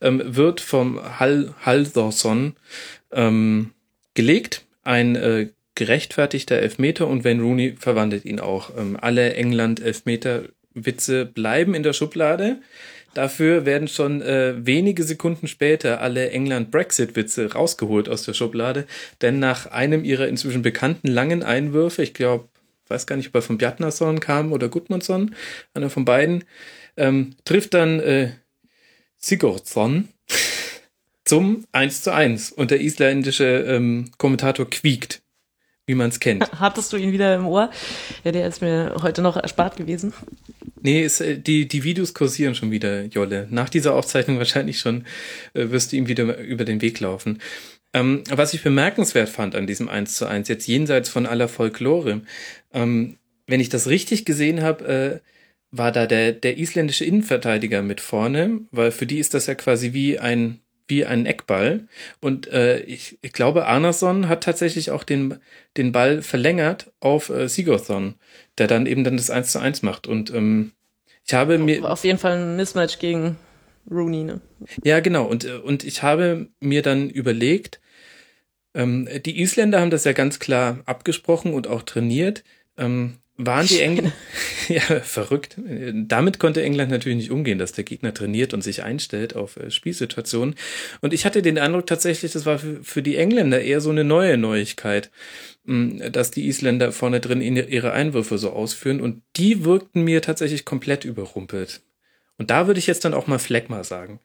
ähm, wird vom Hal Haldorsson ähm, gelegt. Ein äh, gerechtfertigter Elfmeter und Wayne Rooney verwandelt ihn auch. Ähm, alle England-Elfmeter-Witze bleiben in der Schublade. Dafür werden schon äh, wenige Sekunden später alle England-Brexit-Witze rausgeholt aus der Schublade, denn nach einem ihrer inzwischen bekannten langen Einwürfe, ich glaube, weiß gar nicht, ob er von Bjartnason kam oder Gudmundsson, einer von beiden, ähm, trifft dann äh, Sigurdsson <laughs> zum 1 zu 1 und der isländische ähm, Kommentator quiekt, wie man es kennt. <laughs> Hattest du ihn wieder im Ohr? Ja, der ist mir heute noch erspart gewesen. Nee, ist, äh, die, die Videos kursieren schon wieder, Jolle. Nach dieser Aufzeichnung wahrscheinlich schon äh, wirst du ihm wieder über den Weg laufen. Ähm, was ich bemerkenswert fand an diesem 1 zu 1, jetzt jenseits von aller Folklore, ähm, wenn ich das richtig gesehen habe, äh, war da der, der isländische Innenverteidiger mit vorne, weil für die ist das ja quasi wie ein wie ein Eckball. Und äh, ich, ich glaube, Arnason hat tatsächlich auch den, den Ball verlängert auf äh, Sigurdsson, der dann eben dann das 1 zu 1 macht. Und ähm, ich habe mir. Auf jeden Fall ein Mismatch gegen Rooney, ne? Ja, genau. Und, äh, und ich habe mir dann überlegt, ähm, die Isländer haben das ja ganz klar abgesprochen und auch trainiert. Ähm, waren die Engländer, <laughs> ja, verrückt. Damit konnte England natürlich nicht umgehen, dass der Gegner trainiert und sich einstellt auf äh, Spielsituationen. Und ich hatte den Eindruck tatsächlich, das war für, die Engländer eher so eine neue Neuigkeit, mh, dass die Isländer vorne drin ihre Einwürfe so ausführen und die wirkten mir tatsächlich komplett überrumpelt. Und da würde ich jetzt dann auch mal Fleck sagen.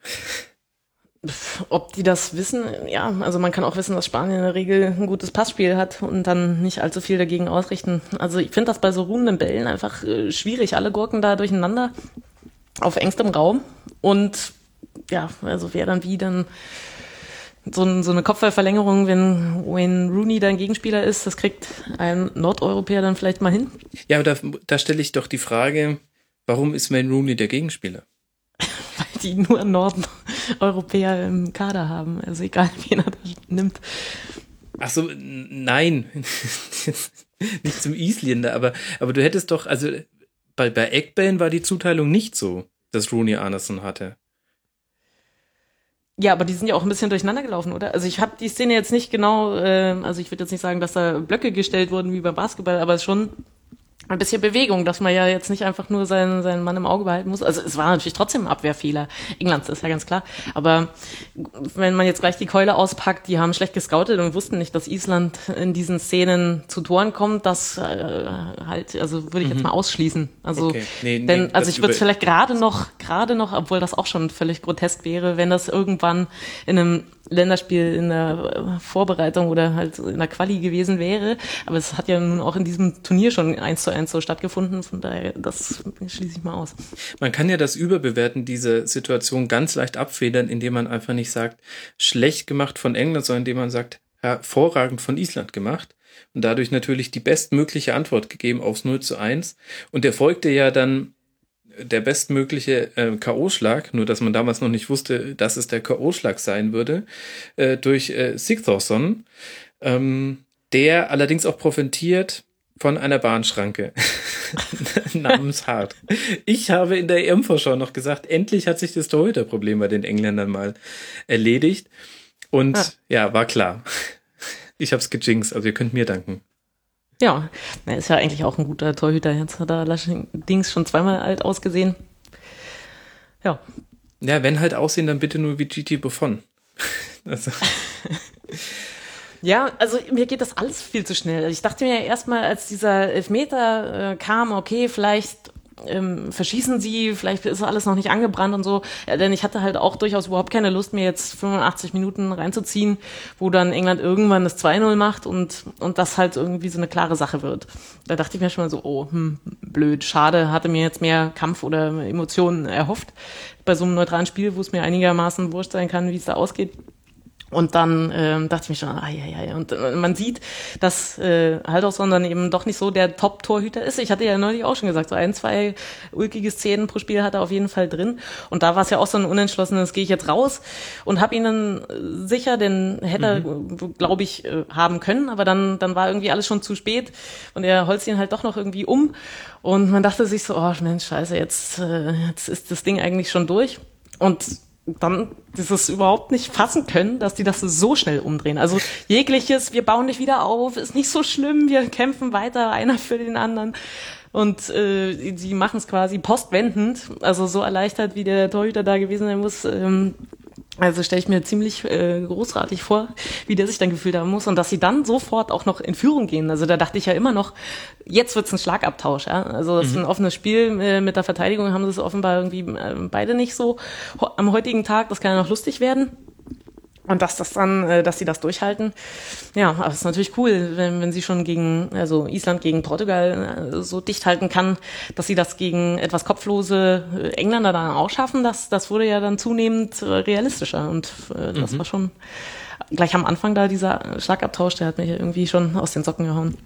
Ob die das wissen, ja, also man kann auch wissen, dass Spanien in der Regel ein gutes Passspiel hat und dann nicht allzu viel dagegen ausrichten. Also ich finde das bei so ruhenden Bällen einfach äh, schwierig. Alle Gurken da durcheinander auf engstem Raum und ja, also wer dann wie dann so, ein, so eine Kopfballverlängerung, wenn Wayne Rooney dein Gegenspieler ist, das kriegt ein Nordeuropäer dann vielleicht mal hin. Ja, aber da, da stelle ich doch die Frage, warum ist Wayne Rooney der Gegenspieler? <laughs> Weil die nur Nordeuropäer im Kader haben. Also egal, wen er da nimmt. Ach so, nein. <laughs> nicht zum Isländer, aber, aber du hättest doch, also bei, bei Eckbällen war die Zuteilung nicht so, dass Rooney Anderson hatte. Ja, aber die sind ja auch ein bisschen durcheinander gelaufen, oder? Also ich habe die Szene jetzt nicht genau, äh, also ich würde jetzt nicht sagen, dass da Blöcke gestellt wurden wie beim Basketball, aber schon ein bisschen Bewegung, dass man ja jetzt nicht einfach nur seinen, seinen Mann im Auge behalten muss. Also es war natürlich trotzdem ein Abwehrfehler Englands, ist ja ganz klar. Aber wenn man jetzt gleich die Keule auspackt, die haben schlecht gescoutet und wussten nicht, dass Island in diesen Szenen zu Toren kommt, das äh, halt, also würde ich jetzt mhm. mal ausschließen. Also okay. nee, denn, nee, also ich würde vielleicht gerade noch, gerade noch, obwohl das auch schon völlig grotesk wäre, wenn das irgendwann in einem Länderspiel in der Vorbereitung oder halt in der Quali gewesen wäre. Aber es hat ja nun auch in diesem Turnier schon eins zu eins so stattgefunden. Von daher, das schließe ich mal aus. Man kann ja das Überbewerten, diese Situation ganz leicht abfedern, indem man einfach nicht sagt, schlecht gemacht von England, sondern indem man sagt, hervorragend von Island gemacht. Und dadurch natürlich die bestmögliche Antwort gegeben aufs 0 zu 1. Und der folgte ja dann der bestmögliche äh, K.O.-Schlag, nur dass man damals noch nicht wusste, dass es der K.O.-Schlag sein würde, äh, durch äh, Sigthorsson, ähm, der allerdings auch profitiert von einer Bahnschranke <laughs> namens Hart. Ich habe in der EM-Vorschau noch gesagt, endlich hat sich das Torhüterproblem bei den Engländern mal erledigt. Und ah. ja, war klar. Ich hab's gejinxt, also ihr könnt mir danken. Ja, er ist ja eigentlich auch ein guter Torhüter. Jetzt hat er Dings schon zweimal alt ausgesehen. Ja. Ja, wenn halt aussehen, dann bitte nur wie GT Buffon. <laughs> also. Ja, also mir geht das alles viel zu schnell. Ich dachte mir ja erstmal, als dieser Elfmeter äh, kam, okay, vielleicht ähm, verschießen sie, vielleicht ist alles noch nicht angebrannt und so. Ja, denn ich hatte halt auch durchaus überhaupt keine Lust, mir jetzt 85 Minuten reinzuziehen, wo dann England irgendwann das 2-0 macht und, und das halt irgendwie so eine klare Sache wird. Da dachte ich mir schon mal so, oh, hm, blöd, schade, hatte mir jetzt mehr Kampf oder Emotionen erhofft. Bei so einem neutralen Spiel, wo es mir einigermaßen wurscht sein kann, wie es da ausgeht. Und dann ähm, dachte ich mir schon, ah, ja, ja, ja. Und äh, man sieht, dass äh, Haldorsson dann eben doch nicht so der Top-Torhüter ist. Ich hatte ja neulich auch schon gesagt, so ein, zwei ulkige Szenen pro Spiel hat er auf jeden Fall drin. Und da war es ja auch so ein unentschlossenes, gehe ich jetzt raus und habe ihn dann äh, sicher, den hätte mhm. er, glaube ich, äh, haben können. Aber dann, dann war irgendwie alles schon zu spät und er holzt ihn halt doch noch irgendwie um. Und man dachte sich so, oh Mensch, scheiße, jetzt, äh, jetzt ist das Ding eigentlich schon durch. Und dann dieses überhaupt nicht fassen können, dass die das so schnell umdrehen. Also jegliches, wir bauen dich wieder auf, ist nicht so schlimm, wir kämpfen weiter, einer für den anderen. Und äh, sie machen es quasi postwendend, also so erleichtert, wie der Torhüter da gewesen sein muss. Ähm, also stelle ich mir ziemlich äh, großartig vor, wie der sich dann gefühlt haben muss und dass sie dann sofort auch noch in Führung gehen. Also da dachte ich ja immer noch, jetzt wird's ein Schlagabtausch. Ja? Also das mhm. ist ein offenes Spiel äh, mit der Verteidigung, haben sie es offenbar irgendwie äh, beide nicht so am heutigen Tag. Das kann ja noch lustig werden. Und dass das dann, äh, dass sie das durchhalten, ja, aber es ist natürlich cool, wenn, wenn sie schon gegen, also Island gegen Portugal äh, so dicht halten kann, dass sie das gegen etwas kopflose äh, Engländer dann auch schaffen, das, das wurde ja dann zunehmend realistischer. Und äh, das mhm. war schon gleich am Anfang da dieser Schlagabtausch, der hat mich irgendwie schon aus den Socken gehauen.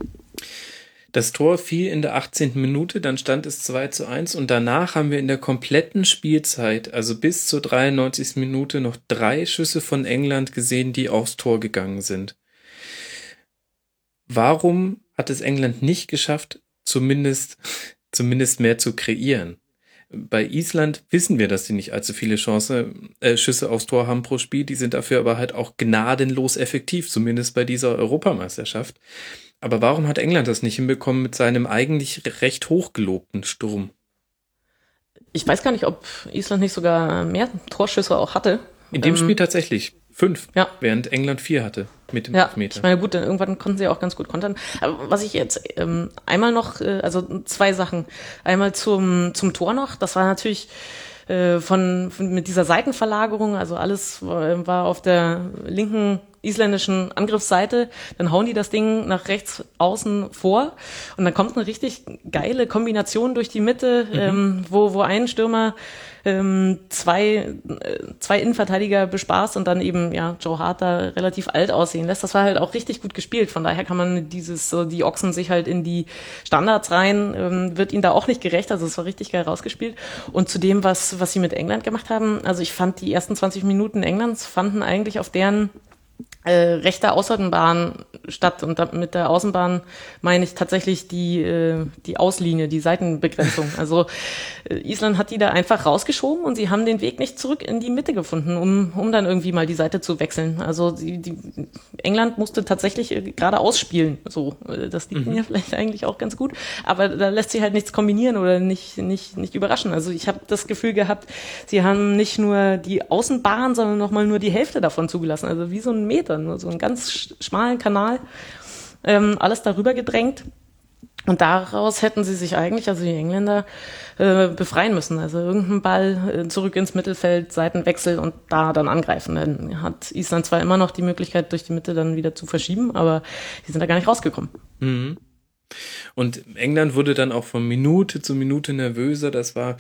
Das Tor fiel in der 18. Minute, dann stand es 2 zu 1 und danach haben wir in der kompletten Spielzeit, also bis zur 93. Minute, noch drei Schüsse von England gesehen, die aufs Tor gegangen sind. Warum hat es England nicht geschafft, zumindest, zumindest mehr zu kreieren? Bei Island wissen wir, dass sie nicht allzu viele Chance, äh, Schüsse aufs Tor haben pro Spiel. Die sind dafür aber halt auch gnadenlos effektiv, zumindest bei dieser Europameisterschaft. Aber warum hat England das nicht hinbekommen mit seinem eigentlich recht hochgelobten Sturm? Ich weiß gar nicht, ob Island nicht sogar mehr Torschüsse auch hatte. In dem ähm, Spiel tatsächlich fünf, ja. während England vier hatte mit dem ja, Elfmeter. Ich meine, gut, dann irgendwann konnten sie auch ganz gut kontern. Aber was ich jetzt ähm, einmal noch, äh, also zwei Sachen. Einmal zum, zum Tor noch. Das war natürlich äh, von, von mit dieser Seitenverlagerung, also alles war, war auf der linken isländischen Angriffsseite, dann hauen die das Ding nach rechts außen vor und dann kommt eine richtig geile Kombination durch die Mitte, mhm. ähm, wo, wo ein Stürmer ähm, zwei, äh, zwei Innenverteidiger bespaßt und dann eben ja Joe Hart da relativ alt aussehen lässt. Das war halt auch richtig gut gespielt. Von daher kann man dieses, so die Ochsen sich halt in die Standards rein, ähm, wird ihnen da auch nicht gerecht. Also es war richtig geil rausgespielt. Und zu dem, was, was sie mit England gemacht haben, also ich fand die ersten 20 Minuten Englands fanden eigentlich auf deren äh, rechter Außenbahn statt. Und mit der Außenbahn meine ich tatsächlich die, äh, die Auslinie, die Seitenbegrenzung. <laughs> Also äh, Island hat die da einfach rausgeschoben und sie haben den Weg nicht zurück in die Mitte gefunden, um, um dann irgendwie mal die Seite zu wechseln. Also die, die England musste tatsächlich äh, gerade ausspielen. So, äh, das liegt mhm. mir vielleicht eigentlich auch ganz gut. Aber da lässt sich halt nichts kombinieren oder nicht, nicht, nicht überraschen. Also ich habe das Gefühl gehabt, sie haben nicht nur die Außenbahn, sondern nochmal nur die Hälfte davon zugelassen. Also wie so ein Meter, nur so einen ganz schmalen Kanal ähm, alles darüber gedrängt. Und daraus hätten sie sich eigentlich, also die Engländer, äh, befreien müssen. Also irgendein Ball äh, zurück ins Mittelfeld, Seitenwechsel und da dann angreifen. Dann hat Island zwar immer noch die Möglichkeit, durch die Mitte dann wieder zu verschieben, aber die sind da gar nicht rausgekommen. Mhm. Und England wurde dann auch von Minute zu Minute nervöser. Das war,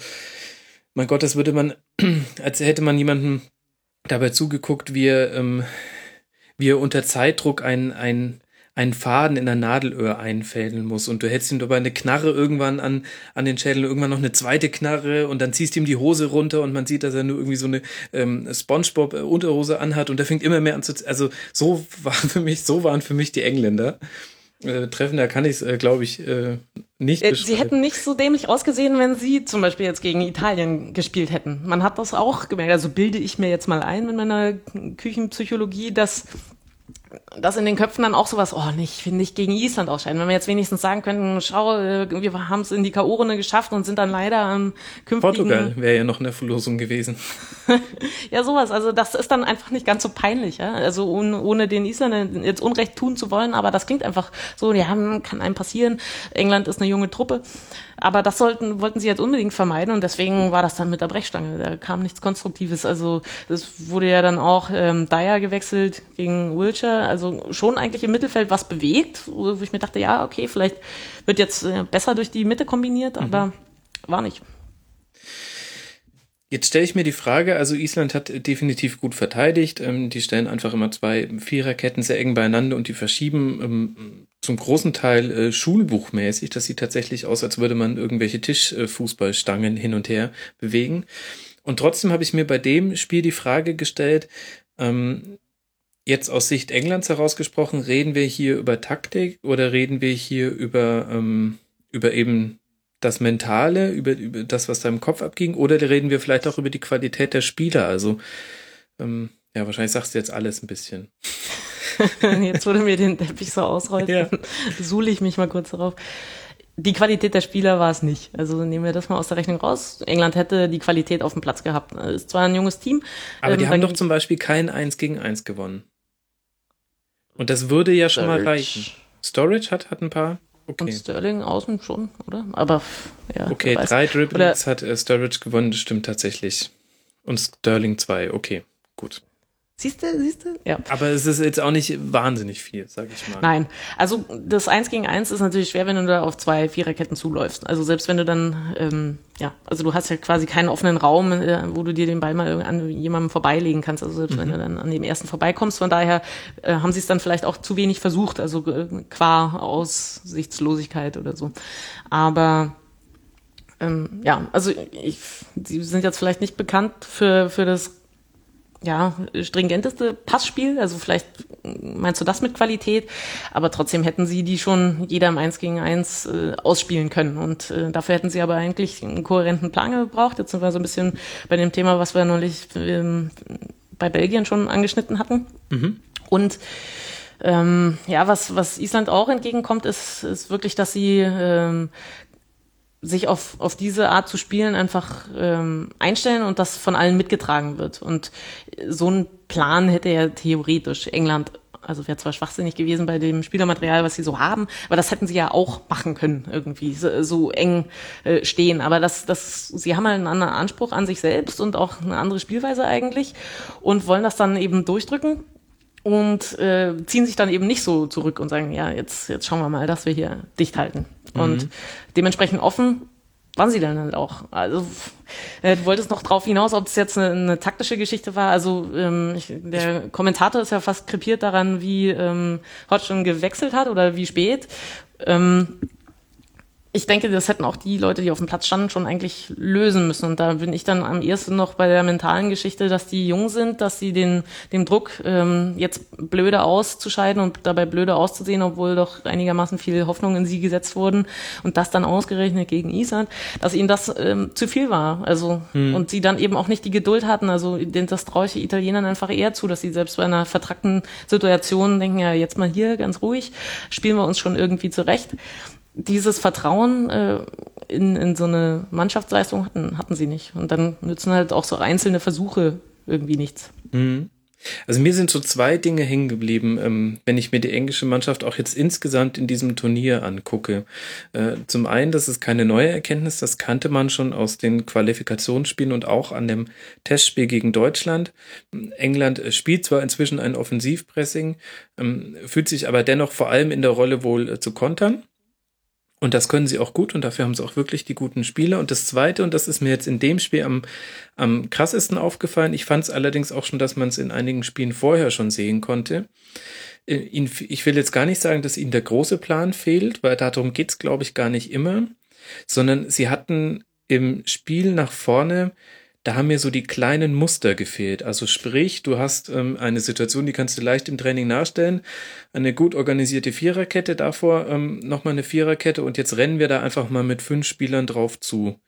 mein Gott, das würde man, <clears throat> als hätte man jemanden dabei zugeguckt, wie er, ähm, wie er unter Zeitdruck ein, ein einen Faden in der Nadelöhr einfädeln muss und du hältst ihm dabei eine Knarre irgendwann an, an den Schädel, irgendwann noch eine zweite Knarre und dann ziehst du ihm die Hose runter und man sieht, dass er nur irgendwie so eine ähm, Spongebob-Unterhose anhat und der fängt immer mehr an zu, also so war für mich, so waren für mich die Engländer. Äh, treffender kann ich es, äh, glaube ich, äh, nicht äh, Sie hätten nicht so dämlich ausgesehen, wenn Sie zum Beispiel jetzt gegen Italien gespielt hätten. Man hat das auch gemerkt. Also bilde ich mir jetzt mal ein in meiner Küchenpsychologie, dass dass in den Köpfen dann auch sowas, oh, nicht, nicht gegen Island ausscheiden. Wenn wir jetzt wenigstens sagen könnten, schau, äh, wir haben es in die K.O.-Runde geschafft und sind dann leider am künftigen... Portugal wäre ja noch eine Verlosung gewesen. <laughs> ja, sowas. Also das ist dann einfach nicht ganz so peinlich. Ja? Also ohne, ohne den Isländern jetzt Unrecht tun zu wollen, aber das klingt einfach so, ja, kann einem passieren. England ist eine junge Truppe. Aber das sollten, wollten sie jetzt unbedingt vermeiden und deswegen war das dann mit der Brechstange. Da kam nichts Konstruktives. Also es wurde ja dann auch ähm, Dyer gewechselt gegen Wiltshire. Also schon eigentlich im Mittelfeld was bewegt, wo ich mir dachte, ja, okay, vielleicht wird jetzt äh, besser durch die Mitte kombiniert, aber mhm. war nicht. Jetzt stelle ich mir die Frage, also Island hat definitiv gut verteidigt. Ähm, die stellen einfach immer zwei Viererketten sehr eng beieinander und die verschieben ähm, zum großen Teil äh, schulbuchmäßig. Das sieht tatsächlich aus, als würde man irgendwelche Tischfußballstangen hin und her bewegen. Und trotzdem habe ich mir bei dem Spiel die Frage gestellt, ähm, jetzt aus Sicht Englands herausgesprochen, reden wir hier über Taktik oder reden wir hier über, ähm, über eben das Mentale, über, über das, was da im Kopf abging, oder reden wir vielleicht auch über die Qualität der Spieler? Also, ähm, ja, wahrscheinlich sagst du jetzt alles ein bisschen. <laughs> jetzt wurde mir den Teppich so ausrollt, ja. <laughs> suhle ich mich mal kurz darauf. Die Qualität der Spieler war es nicht. Also nehmen wir das mal aus der Rechnung raus. England hätte die Qualität auf dem Platz gehabt. Ist zwar ein junges Team. Aber ähm, die haben doch zum Beispiel kein 1 gegen 1 gewonnen. Und das würde ja schon Storage. mal reichen. Storage hat, hat ein paar. Okay. Und Sterling außen schon, oder? Aber ja. Okay, drei Dribblings hat äh, Sturridge gewonnen, das stimmt tatsächlich. Und Sterling zwei, okay, gut. Siehst du, siehst du? Ja. Aber es ist jetzt auch nicht wahnsinnig viel, sag ich mal. Nein. Also das Eins gegen Eins ist natürlich schwer, wenn du da auf zwei Viererketten zuläufst. Also selbst wenn du dann, ähm, ja, also du hast ja quasi keinen offenen Raum, äh, wo du dir den Ball mal an jemandem vorbeilegen kannst. Also selbst mhm. wenn du dann an dem ersten vorbeikommst. Von daher äh, haben sie es dann vielleicht auch zu wenig versucht, also äh, qua Aussichtslosigkeit oder so. Aber ähm, ja, also ich, sie sind jetzt vielleicht nicht bekannt für, für das ja, stringenteste Passspiel. Also vielleicht meinst du das mit Qualität, aber trotzdem hätten sie die schon jeder im Eins gegen Eins äh, ausspielen können. Und äh, dafür hätten sie aber eigentlich einen kohärenten Plan gebraucht. Jetzt sind wir so ein bisschen bei dem Thema, was wir neulich ähm, bei Belgien schon angeschnitten hatten. Mhm. Und ähm, ja, was, was Island auch entgegenkommt, ist, ist wirklich, dass sie ähm, sich auf, auf diese Art zu spielen einfach ähm, einstellen und das von allen mitgetragen wird. Und so ein Plan hätte ja theoretisch England, also wäre zwar schwachsinnig gewesen bei dem Spielermaterial, was sie so haben, aber das hätten sie ja auch machen können, irgendwie so, so eng äh, stehen. Aber das, das, sie haben halt einen anderen Anspruch an sich selbst und auch eine andere Spielweise eigentlich und wollen das dann eben durchdrücken und äh, ziehen sich dann eben nicht so zurück und sagen, ja, jetzt, jetzt schauen wir mal, dass wir hier dicht halten. Mhm. Und dementsprechend offen waren sie dann halt auch. Also äh, du wolltest noch drauf hinaus, ob es jetzt eine, eine taktische Geschichte war. Also ähm, ich, der Kommentator ist ja fast krepiert daran, wie ähm, Hodgson gewechselt hat oder wie spät. Ähm, ich denke, das hätten auch die Leute, die auf dem Platz standen, schon eigentlich lösen müssen. Und da bin ich dann am ehesten noch bei der mentalen Geschichte, dass die jung sind, dass sie den, den Druck, ähm, jetzt blöde auszuscheiden und dabei blöde auszusehen, obwohl doch einigermaßen viel Hoffnung in sie gesetzt wurden und das dann ausgerechnet gegen Island, dass ihnen das ähm, zu viel war. Also, hm. und sie dann eben auch nicht die Geduld hatten. Also, das traue ich Italienern einfach eher zu, dass sie selbst bei einer vertrackten Situation denken, ja, jetzt mal hier ganz ruhig, spielen wir uns schon irgendwie zurecht dieses Vertrauen äh, in, in so eine Mannschaftsleistung hatten, hatten sie nicht. Und dann nützen halt auch so einzelne Versuche irgendwie nichts. Mhm. Also mir sind so zwei Dinge hängen geblieben, ähm, wenn ich mir die englische Mannschaft auch jetzt insgesamt in diesem Turnier angucke. Äh, zum einen, das ist keine neue Erkenntnis, das kannte man schon aus den Qualifikationsspielen und auch an dem Testspiel gegen Deutschland. England spielt zwar inzwischen ein Offensivpressing, ähm, fühlt sich aber dennoch vor allem in der Rolle wohl äh, zu kontern. Und das können sie auch gut und dafür haben sie auch wirklich die guten Spieler. Und das Zweite, und das ist mir jetzt in dem Spiel am, am krassesten aufgefallen, ich fand es allerdings auch schon, dass man es in einigen Spielen vorher schon sehen konnte. Äh, ich will jetzt gar nicht sagen, dass ihnen der große Plan fehlt, weil darum geht's, glaube ich, gar nicht immer, sondern sie hatten im Spiel nach vorne da haben mir so die kleinen Muster gefehlt. Also sprich, du hast ähm, eine Situation, die kannst du leicht im Training nachstellen. Eine gut organisierte Viererkette, davor ähm, nochmal eine Viererkette und jetzt rennen wir da einfach mal mit fünf Spielern drauf zu.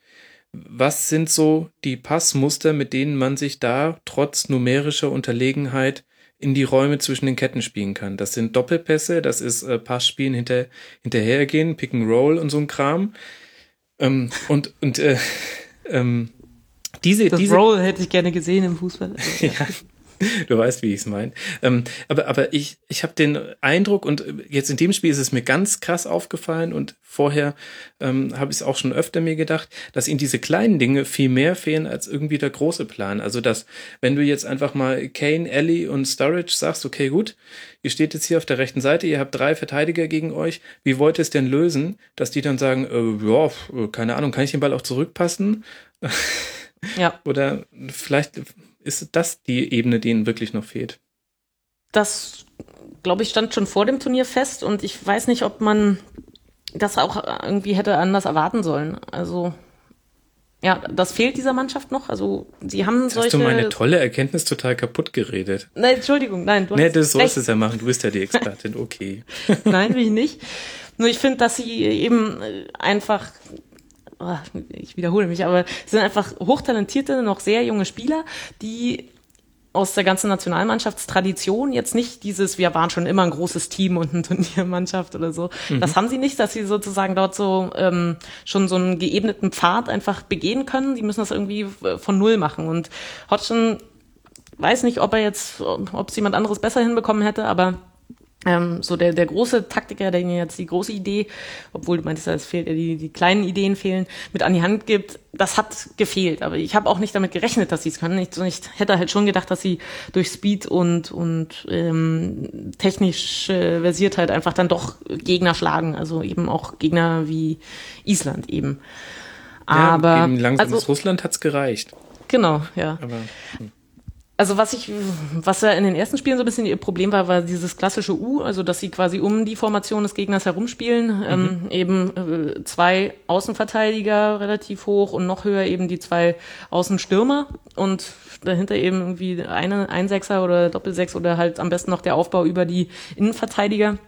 Was sind so die Passmuster, mit denen man sich da trotz numerischer Unterlegenheit in die Räume zwischen den Ketten spielen kann? Das sind Doppelpässe, das ist äh, Passspielen hinter, hinterhergehen, Pick and Roll und so ein Kram. Ähm, und und äh, <laughs> ähm, diese, das diese, Roll hätte ich gerne gesehen im Fußball. <laughs> ja. Du weißt, wie ich es meine. Ähm, aber, aber ich, ich habe den Eindruck, und jetzt in dem Spiel ist es mir ganz krass aufgefallen und vorher ähm, habe ich es auch schon öfter mir gedacht, dass ihnen diese kleinen Dinge viel mehr fehlen als irgendwie der große Plan. Also, dass, wenn du jetzt einfach mal Kane, Ellie und Sturridge sagst, okay, gut, ihr steht jetzt hier auf der rechten Seite, ihr habt drei Verteidiger gegen euch, wie wollt ihr es denn lösen, dass die dann sagen, äh, ja, keine Ahnung, kann ich den Ball auch zurückpassen? <laughs> Ja. <laughs> Oder vielleicht ist das die Ebene, die ihnen wirklich noch fehlt. Das, glaube ich, stand schon vor dem Turnier fest und ich weiß nicht, ob man das auch irgendwie hätte anders erwarten sollen. Also ja, das fehlt dieser Mannschaft noch. Also sie haben Jetzt solche. Hast du meine tolle Erkenntnis total kaputt geredet? Nein, Entschuldigung, nein. Du nee, das sollst es ja machen. Du bist ja die Expertin. Okay. <laughs> nein, will ich nicht. Nur ich finde, dass sie eben einfach ich wiederhole mich, aber es sind einfach hochtalentierte, noch sehr junge Spieler, die aus der ganzen Nationalmannschaftstradition jetzt nicht dieses, wir waren schon immer ein großes Team und eine <laughs> Turniermannschaft oder so. Mhm. Das haben sie nicht, dass sie sozusagen dort so ähm, schon so einen geebneten Pfad einfach begehen können. Die müssen das irgendwie äh, von Null machen. Und Hodgson weiß nicht, ob er jetzt, ob es jemand anderes besser hinbekommen hätte, aber ähm, so der, der große Taktiker, der ihnen jetzt die große Idee, obwohl du meintest, es fehlt, die, die kleinen Ideen fehlen, mit an die Hand gibt, das hat gefehlt. Aber ich habe auch nicht damit gerechnet, dass sie es können. Ich, ich hätte halt schon gedacht, dass sie durch Speed und, und ähm, technische Versiertheit einfach dann doch Gegner schlagen. Also eben auch Gegner wie Island eben. Aber ja, gegen langsames also, Russland hat's gereicht. Genau, ja. Aber, hm. Also was ich, was ja in den ersten Spielen so ein bisschen ihr Problem war, war dieses klassische U, also dass sie quasi um die Formation des Gegners herumspielen, mhm. ähm, eben äh, zwei Außenverteidiger relativ hoch und noch höher eben die zwei Außenstürmer und dahinter eben irgendwie eine ein Sechser oder Doppelsechs oder halt am besten noch der Aufbau über die Innenverteidiger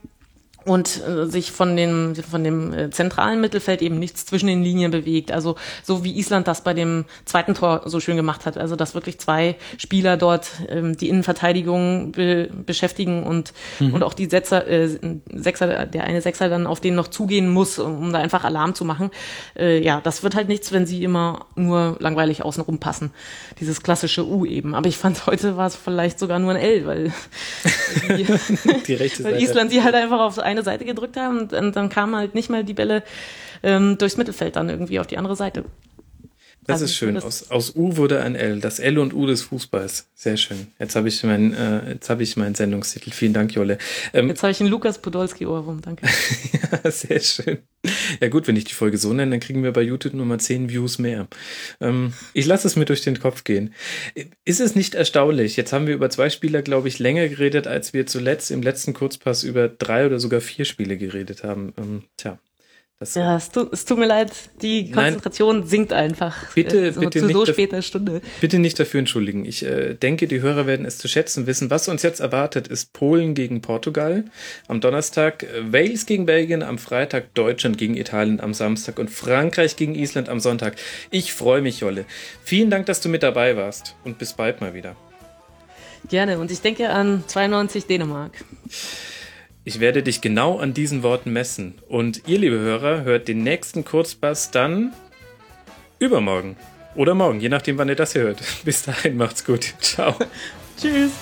und äh, sich von dem von dem äh, zentralen Mittelfeld eben nichts zwischen den Linien bewegt. Also so wie Island das bei dem zweiten Tor so schön gemacht hat. Also dass wirklich zwei Spieler dort ähm, die Innenverteidigung be beschäftigen und mhm. und auch die Setzer, äh, Sechser, der eine Sechser dann auf den noch zugehen muss, um, da einfach Alarm zu machen. Äh, ja, das wird halt nichts, wenn sie immer nur langweilig außenrum passen. Dieses klassische U eben. Aber ich fand heute war es vielleicht sogar nur ein L, weil, <laughs> die, weil Island sie halt einfach auf ein eine Seite gedrückt haben und, und dann kamen halt nicht mal die Bälle ähm, durchs Mittelfeld dann irgendwie auf die andere Seite. Das also ist schön. Aus, aus U wurde ein L. Das L und U des Fußballs. Sehr schön. Jetzt habe ich mein, äh, jetzt habe ich meinen Sendungstitel. Vielen Dank, Jolle. Ähm, jetzt habe ich einen Lukas Podolski Ohrwurm. Danke. <laughs> ja, sehr schön. Ja gut, wenn ich die Folge so nenne, dann kriegen wir bei YouTube nur mal zehn Views mehr. Ähm, ich lasse es mir durch den Kopf gehen. Ist es nicht erstaunlich? Jetzt haben wir über zwei Spieler, glaube ich, länger geredet, als wir zuletzt im letzten Kurzpass über drei oder sogar vier Spiele geredet haben. Ähm, tja. Das ja, es tut, es tut mir leid, die Konzentration Nein, sinkt einfach. Bitte, so, bitte zu nicht so später Stunde. Bitte nicht dafür entschuldigen. Ich äh, denke, die Hörer werden es zu schätzen wissen. Was uns jetzt erwartet, ist Polen gegen Portugal am Donnerstag, äh, Wales gegen Belgien am Freitag, Deutschland gegen Italien am Samstag und Frankreich gegen Island am Sonntag. Ich freue mich, Jolle. Vielen Dank, dass du mit dabei warst und bis bald mal wieder. Gerne und ich denke an 92 Dänemark. Ich werde dich genau an diesen Worten messen. Und ihr, liebe Hörer, hört den nächsten Kurzpass dann übermorgen. Oder morgen, je nachdem, wann ihr das hier hört. <laughs> Bis dahin, macht's gut. Ciao. <laughs> Tschüss.